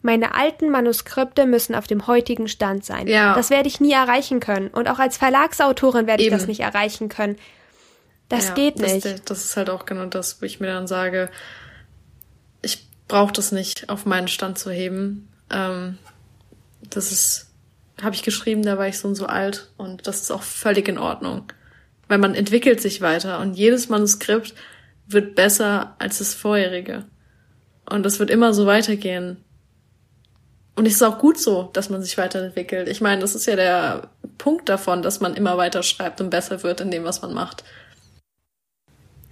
meine alten Manuskripte müssen auf dem heutigen Stand sein. Ja. Das werde ich nie erreichen können. Und auch als Verlagsautorin werde ich das nicht erreichen können. Das ja, geht nicht. Das, das, ist halt auch genau das, wo ich mir dann sage, ich brauche das nicht auf meinen Stand zu heben. Ähm, das ist, habe ich geschrieben, da war ich so und so alt und das ist auch völlig in Ordnung. Weil man entwickelt sich weiter und jedes Manuskript wird besser als das vorherige. Und das wird immer so weitergehen. Und es ist auch gut so, dass man sich weiterentwickelt. Ich meine, das ist ja der Punkt davon, dass man immer weiter schreibt und besser wird in dem, was man macht.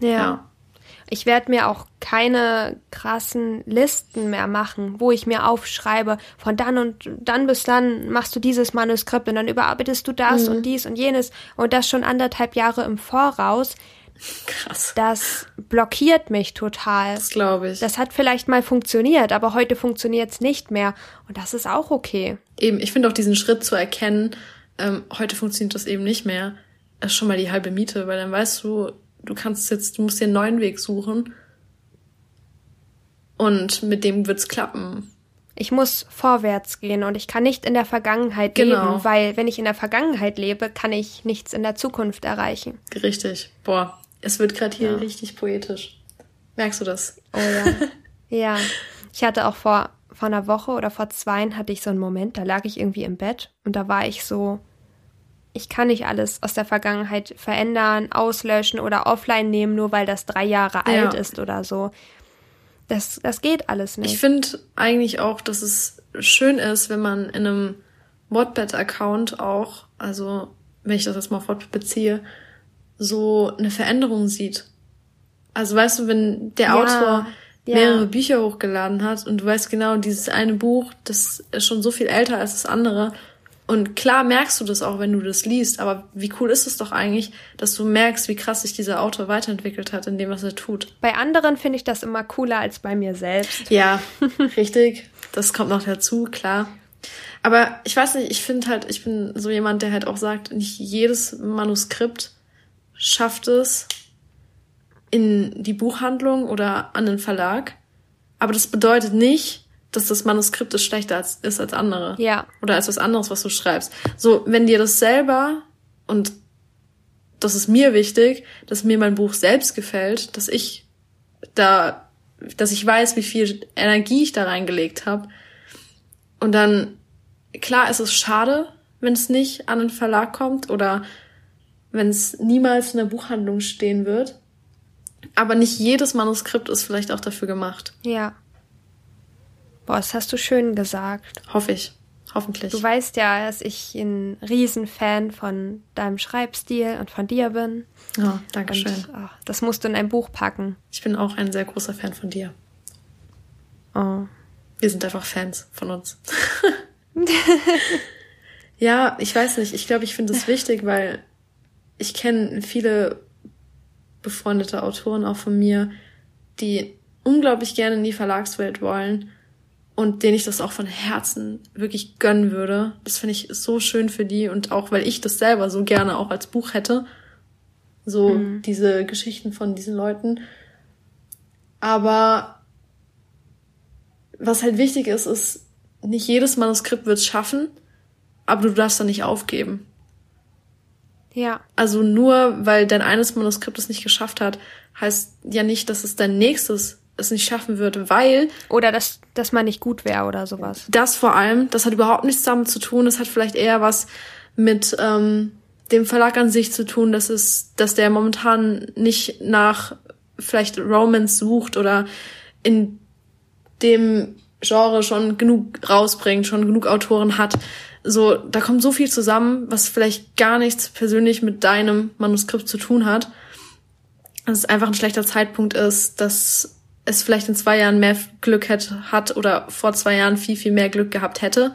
Ja. ja. Ich werde mir auch keine krassen Listen mehr machen, wo ich mir aufschreibe, von dann und dann bis dann machst du dieses Manuskript und dann überarbeitest du das mhm. und dies und jenes und das schon anderthalb Jahre im Voraus. Krass. Das blockiert mich total. Das glaube ich. Das hat vielleicht mal funktioniert, aber heute funktioniert es nicht mehr. Und das ist auch okay. Eben, ich finde auch diesen Schritt zu erkennen, ähm, heute funktioniert das eben nicht mehr, ist schon mal die halbe Miete, weil dann weißt du, du kannst jetzt, du musst dir einen neuen Weg suchen. Und mit dem wird's klappen. Ich muss vorwärts gehen und ich kann nicht in der Vergangenheit genau. leben, weil wenn ich in der Vergangenheit lebe, kann ich nichts in der Zukunft erreichen. Richtig. Boah, es wird gerade hier ja. richtig poetisch. Merkst du das? Oh ja. ja. Ich hatte auch vor, vor einer Woche oder vor zweien hatte ich so einen Moment, da lag ich irgendwie im Bett und da war ich so, ich kann nicht alles aus der Vergangenheit verändern, auslöschen oder offline nehmen, nur weil das drei Jahre ja. alt ist oder so. Das, das geht alles nicht. Ich finde eigentlich auch, dass es schön ist, wenn man in einem Wattpad-Account auch, also wenn ich das jetzt mal auf Wattpad beziehe, so eine Veränderung sieht. Also weißt du, wenn der ja, Autor mehrere ja. Bücher hochgeladen hat und du weißt genau, dieses eine Buch, das ist schon so viel älter als das andere und klar merkst du das auch, wenn du das liest, aber wie cool ist es doch eigentlich, dass du merkst, wie krass sich dieser Autor weiterentwickelt hat in dem, was er tut. Bei anderen finde ich das immer cooler als bei mir selbst. Ja, richtig. Das kommt noch dazu, klar. Aber ich weiß nicht, ich finde halt, ich bin so jemand, der halt auch sagt, nicht jedes Manuskript schafft es in die Buchhandlung oder an den Verlag. Aber das bedeutet nicht, dass das Manuskript ist schlechter als, ist als andere. Ja. Oder als was anderes, was du schreibst. So, wenn dir das selber und das ist mir wichtig, dass mir mein Buch selbst gefällt, dass ich da, dass ich weiß, wie viel Energie ich da reingelegt habe. Und dann, klar ist es schade, wenn es nicht an den Verlag kommt oder wenn es niemals in der Buchhandlung stehen wird. Aber nicht jedes Manuskript ist vielleicht auch dafür gemacht. Ja. Boah, das hast du schön gesagt. Hoffe ich. Hoffentlich. Du weißt ja, dass ich ein Riesenfan von deinem Schreibstil und von dir bin. Ja, oh, danke schön. Und, oh, das musst du in ein Buch packen. Ich bin auch ein sehr großer Fan von dir. Oh. Wir sind einfach Fans von uns. ja, ich weiß nicht. Ich glaube, ich finde es wichtig, weil ich kenne viele befreundete Autoren auch von mir, die unglaublich gerne in die Verlagswelt wollen und denen ich das auch von Herzen wirklich gönnen würde. Das finde ich so schön für die und auch, weil ich das selber so gerne auch als Buch hätte. So mhm. diese Geschichten von diesen Leuten. Aber was halt wichtig ist, ist, nicht jedes Manuskript wird es schaffen, aber du darfst dann nicht aufgeben. Ja. Also nur weil dein eines Manuskript es nicht geschafft hat, heißt ja nicht, dass es dein nächstes es nicht schaffen würde, weil. Oder dass, dass man nicht gut wäre oder sowas. Das vor allem, das hat überhaupt nichts damit zu tun. Das hat vielleicht eher was mit ähm, dem Verlag an sich zu tun, dass es, dass der momentan nicht nach vielleicht Romance sucht oder in dem Genre schon genug rausbringt, schon genug Autoren hat. So, da kommt so viel zusammen, was vielleicht gar nichts persönlich mit deinem Manuskript zu tun hat. Dass es einfach ein schlechter Zeitpunkt ist, dass es vielleicht in zwei Jahren mehr Glück hätte, hat oder vor zwei Jahren viel, viel mehr Glück gehabt hätte.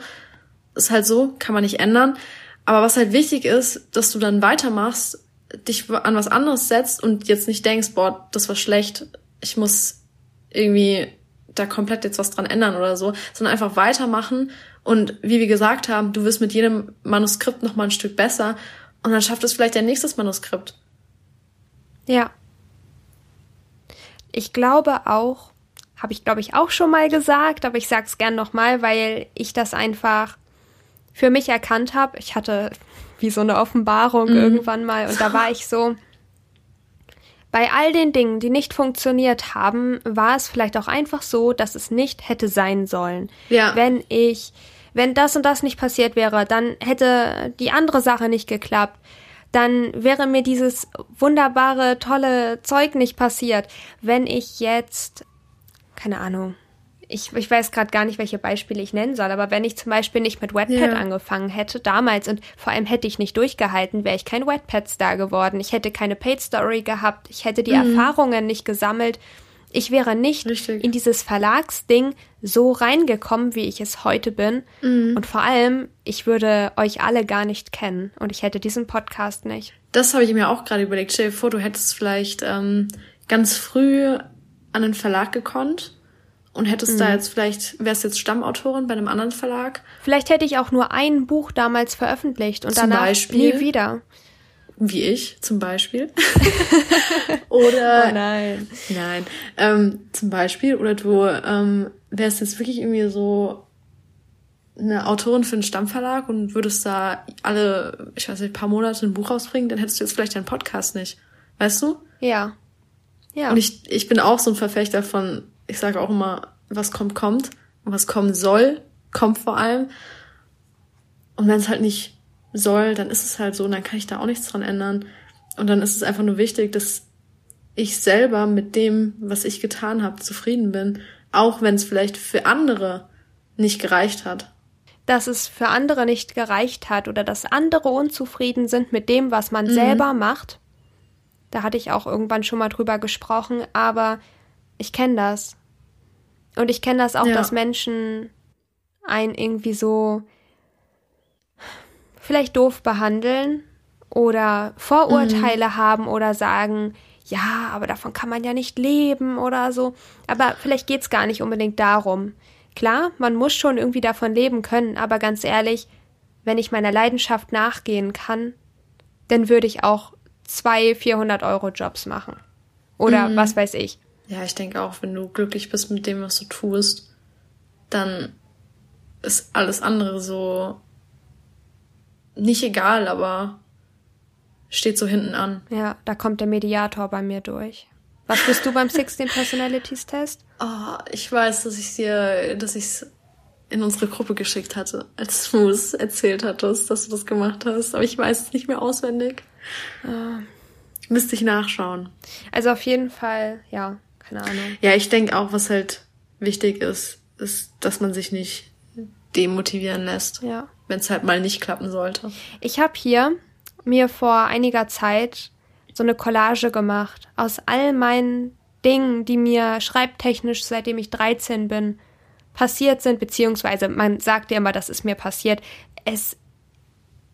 Ist halt so, kann man nicht ändern. Aber was halt wichtig ist, dass du dann weitermachst, dich an was anderes setzt und jetzt nicht denkst, boah, das war schlecht, ich muss irgendwie da komplett jetzt was dran ändern oder so, sondern einfach weitermachen und wie wir gesagt haben, du wirst mit jedem Manuskript noch mal ein Stück besser und dann schafft es vielleicht dein nächstes Manuskript. Ja, ich glaube auch, habe ich glaube ich auch schon mal gesagt, aber ich sage es gern nochmal, weil ich das einfach für mich erkannt habe. Ich hatte wie so eine Offenbarung mhm. irgendwann mal und da war ich so, bei all den Dingen, die nicht funktioniert haben, war es vielleicht auch einfach so, dass es nicht hätte sein sollen. Ja. Wenn ich, wenn das und das nicht passiert wäre, dann hätte die andere Sache nicht geklappt dann wäre mir dieses wunderbare, tolle Zeug nicht passiert. Wenn ich jetzt, keine Ahnung, ich, ich weiß gerade gar nicht, welche Beispiele ich nennen soll, aber wenn ich zum Beispiel nicht mit Wetpad Ja. angefangen hätte damals und vor allem hätte ich nicht durchgehalten, wäre ich kein Wetpad-Star geworden. Ich hätte keine Paid-Story gehabt, ich hätte die Erfahrungen nicht gesammelt. Ich wäre nicht Richtig. in dieses Verlagsding so reingekommen, wie ich es heute bin. Und vor allem, ich würde euch alle gar nicht kennen und ich hätte diesen Podcast nicht. Das habe ich mir auch gerade überlegt. Stell dir vor, du hättest vielleicht ähm, ganz früh an einen Verlag gekonnt und hättest Mhm. da jetzt vielleicht, wärst jetzt Stammautorin bei einem anderen Verlag. Vielleicht hätte ich auch nur ein Buch damals veröffentlicht und Zum danach Beispiel? nie wieder. Wie ich zum Beispiel. Oder nein. Nein. Ähm, zum Beispiel, oder du ähm, wärst jetzt wirklich irgendwie so eine Autorin für einen Stammverlag und würdest da alle, ich weiß nicht, paar Monate ein Buch rausbringen, dann hättest du jetzt vielleicht deinen Podcast nicht. Weißt du? Ja. Ja. Und ich, ich bin auch so ein Verfechter von, ich sage auch immer, was kommt, kommt. Und was kommen soll, kommt vor allem. Und wenn es halt nicht soll, dann ist es halt so und dann kann ich da auch nichts dran ändern. Und dann ist es einfach nur wichtig, dass ich selber mit dem, was ich getan habe, zufrieden bin. Auch wenn es vielleicht für andere nicht gereicht hat. dass es für andere nicht gereicht hat oder dass andere unzufrieden sind mit dem, was man selber macht. Da hatte ich auch irgendwann schon mal drüber gesprochen, aber ich kenne das. Und ich kenne das auch, Ja. dass Menschen einen irgendwie so vielleicht doof behandeln oder Vorurteile haben oder sagen, ja, aber davon kann man ja nicht leben oder so. Aber vielleicht geht's gar nicht unbedingt darum. Klar, man muss schon irgendwie davon leben können, aber ganz ehrlich, wenn ich meiner Leidenschaft nachgehen kann, dann würde ich auch zwei 400 Euro Jobs machen. Oder was weiß ich. Ja, ich denke auch, wenn du glücklich bist mit dem, was du tust, dann ist alles andere so nicht egal, aber steht so hinten an. Ja, da kommt der Mediator bei mir durch. Was bist du beim 16 Personalities Test? Oh, ich weiß, dass ich dir, dass ich es in unsere Gruppe geschickt hatte, als du es erzählt hattest, dass du das gemacht hast. Aber ich weiß es nicht mehr auswendig. Müsste ich nachschauen. Also auf jeden Fall, ja, keine Ahnung. Ja, ich denke auch, was halt wichtig ist, ist, dass man sich nicht demotivieren lässt, Ja. wenn es halt mal nicht klappen sollte. Ich habe hier mir vor einiger Zeit so eine Collage gemacht aus all meinen Dingen, die mir schreibtechnisch, seitdem ich 13 bin, passiert sind, beziehungsweise man sagt ja immer, das ist mir passiert. Es,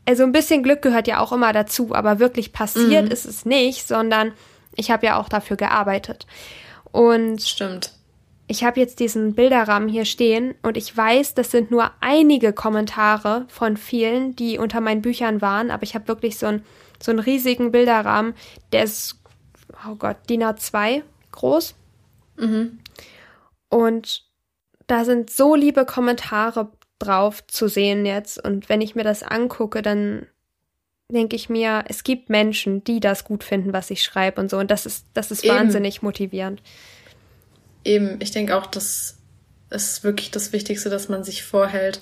also ein bisschen Glück gehört ja auch immer dazu, aber wirklich passiert ist es nicht, sondern ich habe ja auch dafür gearbeitet. Und Stimmt. Ich habe jetzt diesen Bilderrahmen hier stehen und ich weiß, das sind nur einige Kommentare von vielen, die unter meinen Büchern waren, aber ich habe wirklich so einen, so einen riesigen Bilderrahmen, der ist, oh Gott, DIN A2 groß. Und da sind so liebe Kommentare drauf zu sehen jetzt. Und wenn ich mir das angucke, dann denke ich mir, es gibt Menschen, die das gut finden, was ich schreibe und so. Und das ist, das ist Eben. wahnsinnig motivierend. Eben, ich denke auch, das ist wirklich das Wichtigste, dass man sich vorhält,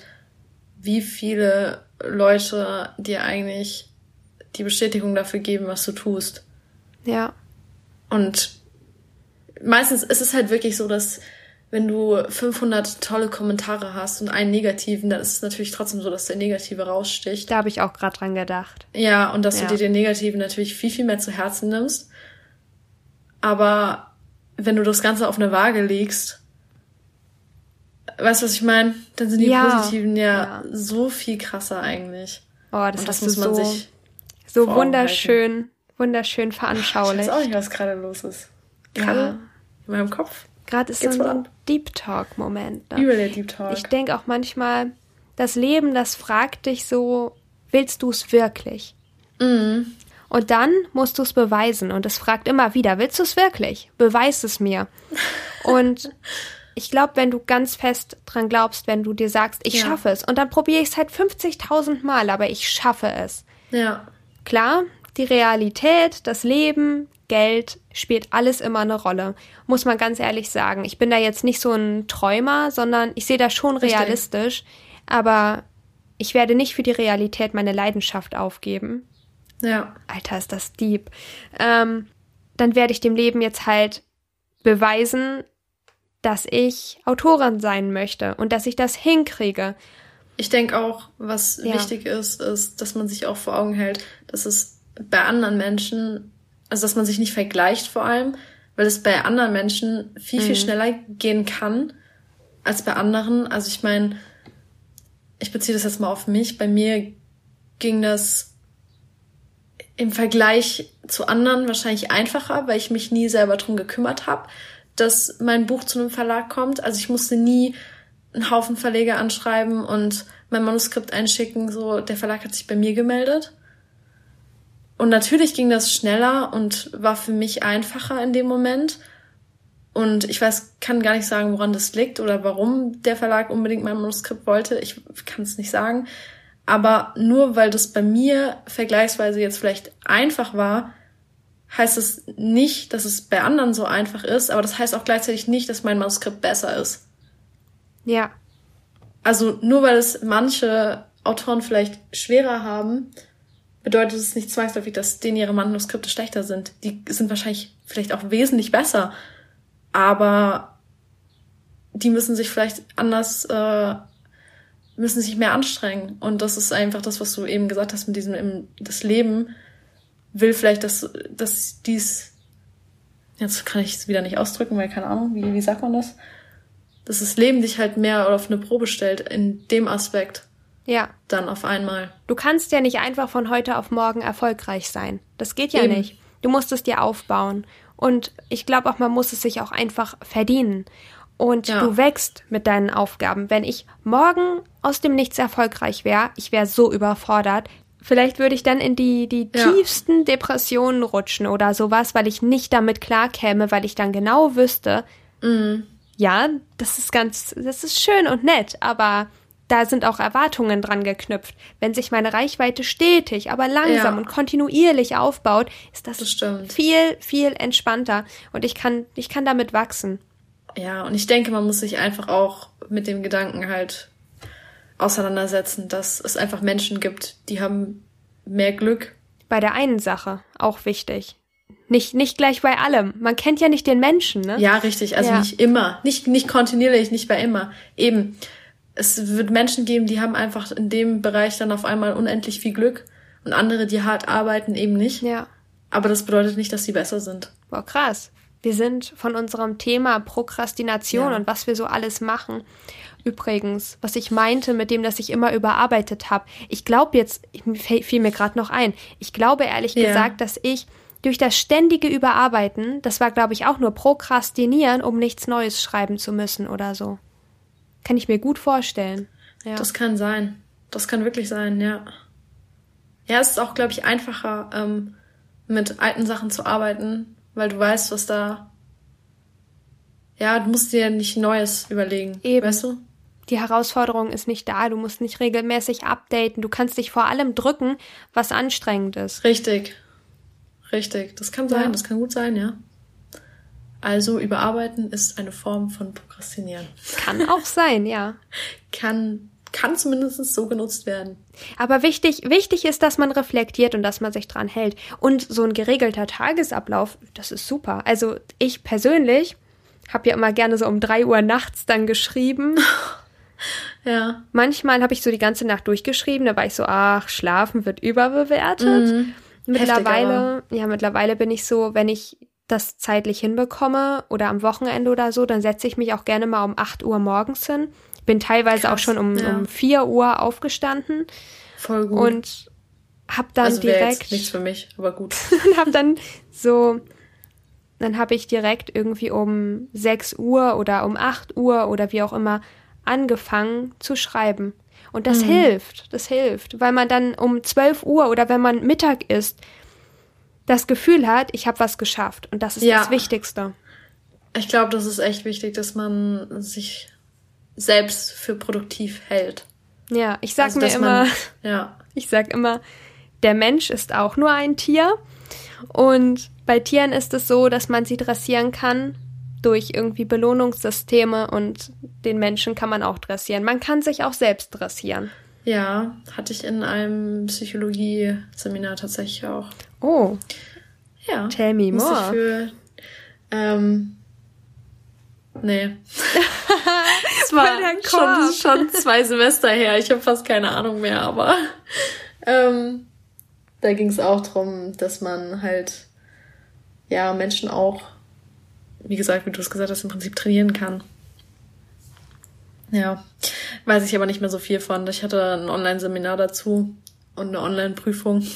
wie viele Leute dir eigentlich die Bestätigung dafür geben, was du tust. Ja. Und meistens ist es halt wirklich so, dass wenn du 500 tolle Kommentare hast und einen negativen, dann ist es natürlich trotzdem so, dass der negative raussticht. Da habe ich auch gerade dran gedacht. Ja, und dass Ja. du dir den negativen natürlich viel, viel mehr zu Herzen nimmst. Aber wenn du das Ganze auf eine Waage legst, weißt du, was ich meine? Dann sind die Ja, positiven ja, ja. so viel krasser eigentlich. Oh, das und das muss man so, sich so vor Augen wunderschön, wunderschön Ich veranschaulicht. weiß auch nicht, was gerade los ist. Gerade Ja. in meinem Kopf. Gerade ist so Geht's so ein? Deep Talk-Moment. Ne? Über der Deep Talk. Ich denke auch manchmal, das Leben, das fragt dich so, willst du es wirklich? Mhm. Und dann musst du es beweisen. Und es fragt immer wieder, willst du es wirklich? Beweis es mir. Und ich glaube, wenn du ganz fest dran glaubst, wenn du dir sagst, ich Ja. schaffe es, und dann probiere ich es halt 50.000 Mal, aber ich schaffe es. Ja. Klar, die Realität, das Leben, Geld spielt alles immer eine Rolle. Muss man ganz ehrlich sagen. Ich bin da jetzt nicht so ein Träumer, sondern ich sehe das schon Richtig. realistisch. Aber ich werde nicht für die Realität meine Leidenschaft aufgeben. Ja. Alter, ist das deep. Ähm, dann werde ich dem Leben jetzt halt beweisen, dass ich Autorin sein möchte und dass ich das hinkriege. Ich denke auch, was ja. wichtig ist, ist, dass man sich auch vor Augen hält, dass es bei anderen Menschen, also dass man sich nicht vergleicht vor allem, weil es bei anderen Menschen viel, viel mhm. schneller gehen kann als bei anderen. Also ich meine, ich beziehe das jetzt mal auf mich. Bei mir ging das im Vergleich zu anderen wahrscheinlich einfacher, weil ich mich nie selber drum gekümmert habe, dass mein Buch zu einem Verlag kommt. Also ich musste nie einen Haufen Verleger anschreiben und mein Manuskript einschicken. So, der Verlag hat sich bei mir gemeldet. Und natürlich ging das schneller und war für mich einfacher in dem Moment. Und ich weiß, kann gar nicht sagen, woran das liegt oder warum der Verlag unbedingt mein Manuskript wollte. Ich kann es nicht sagen. Aber nur weil das bei mir vergleichsweise jetzt vielleicht einfach war, heißt es nicht, dass es bei anderen so einfach ist, aber das heißt auch gleichzeitig nicht, dass mein Manuskript besser ist. Ja. Also nur weil es manche Autoren vielleicht schwerer haben, bedeutet es nicht zwangsläufig, dass denen ihre Manuskripte schlechter sind. Die sind wahrscheinlich vielleicht auch wesentlich besser, aber die müssen sich vielleicht anders, äh, müssen sich mehr anstrengen. Und das ist einfach das, was du eben gesagt hast mit diesem, im, das Leben will vielleicht, dass, dass dies, jetzt kann ich es wieder nicht ausdrücken, weil keine Ahnung, wie, wie sagt man das? Dass das Leben dich halt mehr auf eine Probe stellt in dem Aspekt. Ja. Dann auf einmal. Du kannst ja nicht einfach von heute auf morgen erfolgreich sein. Das geht ja Eben. nicht. Du musst es dir aufbauen. Und ich glaube auch, man muss es sich auch einfach verdienen. Und ja. du wächst mit deinen Aufgaben. Wenn ich morgen aus dem Nichts erfolgreich wäre, ich wäre so überfordert, Vielleicht würde ich dann in die, die ja. tiefsten Depressionen rutschen oder sowas, weil ich nicht damit klarkäme, weil ich dann genau wüsste, mhm. ja, das ist ganz, das ist schön und nett, aber da sind auch Erwartungen dran geknüpft. Wenn sich meine Reichweite stetig, aber langsam ja. und kontinuierlich aufbaut, ist das, das viel, viel entspannter und ich kann, ich kann damit wachsen. Ja, und ich denke, man muss sich einfach auch mit dem Gedanken halt auseinandersetzen, dass es einfach Menschen gibt, die haben mehr Glück. Bei der einen Sache auch wichtig. Nicht, nicht gleich bei allem. Man kennt ja nicht den Menschen, ne? Ja, richtig. Also ja. nicht immer. Nicht, nicht kontinuierlich, nicht bei immer. Eben. Es wird Menschen geben, die haben einfach in dem Bereich dann auf einmal unendlich viel Glück und andere, die hart arbeiten, eben nicht. Ja. Aber das bedeutet nicht, dass sie besser sind. Boah, krass. Wir sind von unserem Thema Prokrastination ja. und was wir so alles machen. Übrigens, was ich meinte mit dem, dass ich immer überarbeitet habe. Ich glaube jetzt, fiel mir gerade noch ein, ich glaube ehrlich ja. gesagt, dass ich durch das ständige Überarbeiten, das war glaube ich auch nur Prokrastinieren, um nichts Neues schreiben zu müssen oder so. Kann ich mir gut vorstellen. Ja. Das kann sein. Das kann wirklich sein, ja. Ja, es ist auch, glaube ich, einfacher, ähm, mit alten Sachen zu arbeiten, weil du weißt, was da. Ja, du musst dir nicht Neues überlegen. Eben. Weißt du? Die Herausforderung ist nicht da, du musst nicht regelmäßig updaten, du kannst dich vor allem drücken, was anstrengend ist. Richtig. Richtig. Das kann sein, ja. das kann gut sein, ja. Also überarbeiten ist eine Form von Prokrastinieren. Kann auch sein, ja. kann, kann zumindest so genutzt werden. Aber wichtig, wichtig ist, dass man reflektiert und dass man sich dran hält. Und so ein geregelter Tagesablauf, das ist super. Also ich persönlich habe ja immer gerne so um drei Uhr nachts dann geschrieben. Ja. Manchmal habe ich so die ganze Nacht durchgeschrieben, da war ich so, ach, schlafen wird überbewertet. Mhm. Mittlerweile, ja, mittlerweile bin ich so, wenn ich das zeitlich hinbekomme oder am Wochenende oder so, dann setze ich mich auch gerne mal um 8 Uhr morgens hin. Bin teilweise Krass, auch schon um, ja. um 4 Uhr aufgestanden. Voll gut. Und hab dann also direkt. Jetzt nichts für mich, aber gut. hab dann so, dann habe ich direkt irgendwie um 6 Uhr oder um 8 Uhr oder wie auch immer angefangen zu schreiben. Und das mhm. hilft, das hilft, weil man dann um 12 Uhr oder wenn man Mittag isst, das Gefühl hat, ich habe was geschafft. Und das ist ja. das Wichtigste. Ich glaube, das ist echt wichtig, dass man sich selbst für produktiv hält. Ja, ich sag also, mir immer, man, ja. ich sag immer, der Mensch ist auch nur ein Tier. Und bei Tieren ist es so, dass man sie dressieren kann durch irgendwie Belohnungssysteme und den Menschen kann man auch dressieren. Man kann sich auch selbst dressieren. Ja, hatte ich in einem Psychologie-Seminar tatsächlich auch. Oh. Ja. Tell me more. Für, ähm, Nee. das war schon, schon zwei Semester her. Ich habe fast keine Ahnung mehr, aber ähm, da ging es auch darum, dass man halt ja Menschen auch, wie gesagt, wie du es gesagt hast, im Prinzip trainieren kann. Ja, weiß ich aber nicht mehr so viel von. Ich hatte ein Online-Seminar dazu und eine Online-Prüfung.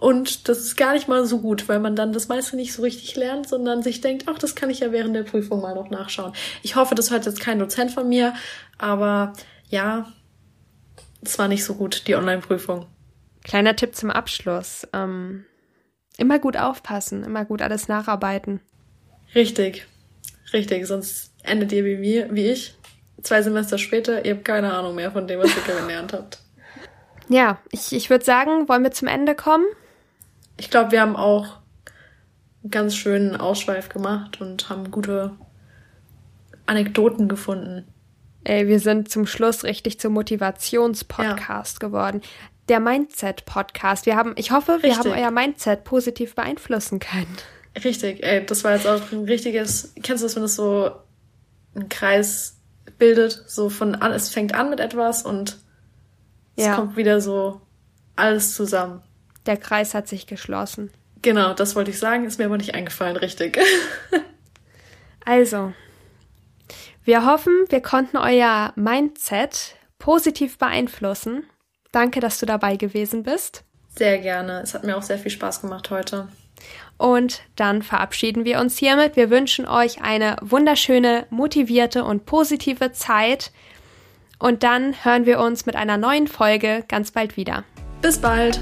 Und das ist gar nicht mal so gut, weil man dann das meiste nicht so richtig lernt, sondern sich denkt, ach, das kann ich ja während der Prüfung mal noch nachschauen. Ich hoffe, das hört jetzt kein Dozent von mir, aber ja, es war nicht so gut, die Online-Prüfung. Kleiner Tipp zum Abschluss. Ähm, immer gut aufpassen, immer gut alles nacharbeiten. Richtig, richtig, sonst endet ihr wie mir, wie ich. Zwei Semester später, ihr habt keine Ahnung mehr von dem, was ihr gelernt habt. Ja, ich, ich würde sagen, wollen wir zum Ende kommen? Ich glaube, wir haben auch einen ganz schönen Ausschweif gemacht und haben gute Anekdoten gefunden. Ey, wir sind zum Schluss richtig zum Motivationspodcast ja. geworden. Der Mindset-Podcast. Wir haben, ich hoffe, wir haben euer Mindset positiv beeinflussen können. Richtig, ey, das war jetzt auch ein richtiges, kennst du das, wenn es so einen Kreis bildet, so von an, es fängt an mit etwas und es ja. kommt wieder so alles zusammen. Der Kreis hat sich geschlossen. Genau, das wollte ich sagen, ist mir aber nicht eingefallen, richtig. also, wir hoffen, wir konnten euer Mindset positiv beeinflussen. Danke, dass du dabei gewesen bist. Sehr gerne. Es hat mir auch sehr viel Spaß gemacht heute. Und dann verabschieden wir uns hiermit. Wir wünschen euch eine wunderschöne, motivierte und positive Zeit. Und dann hören wir uns mit einer neuen Folge ganz bald wieder. Bis bald!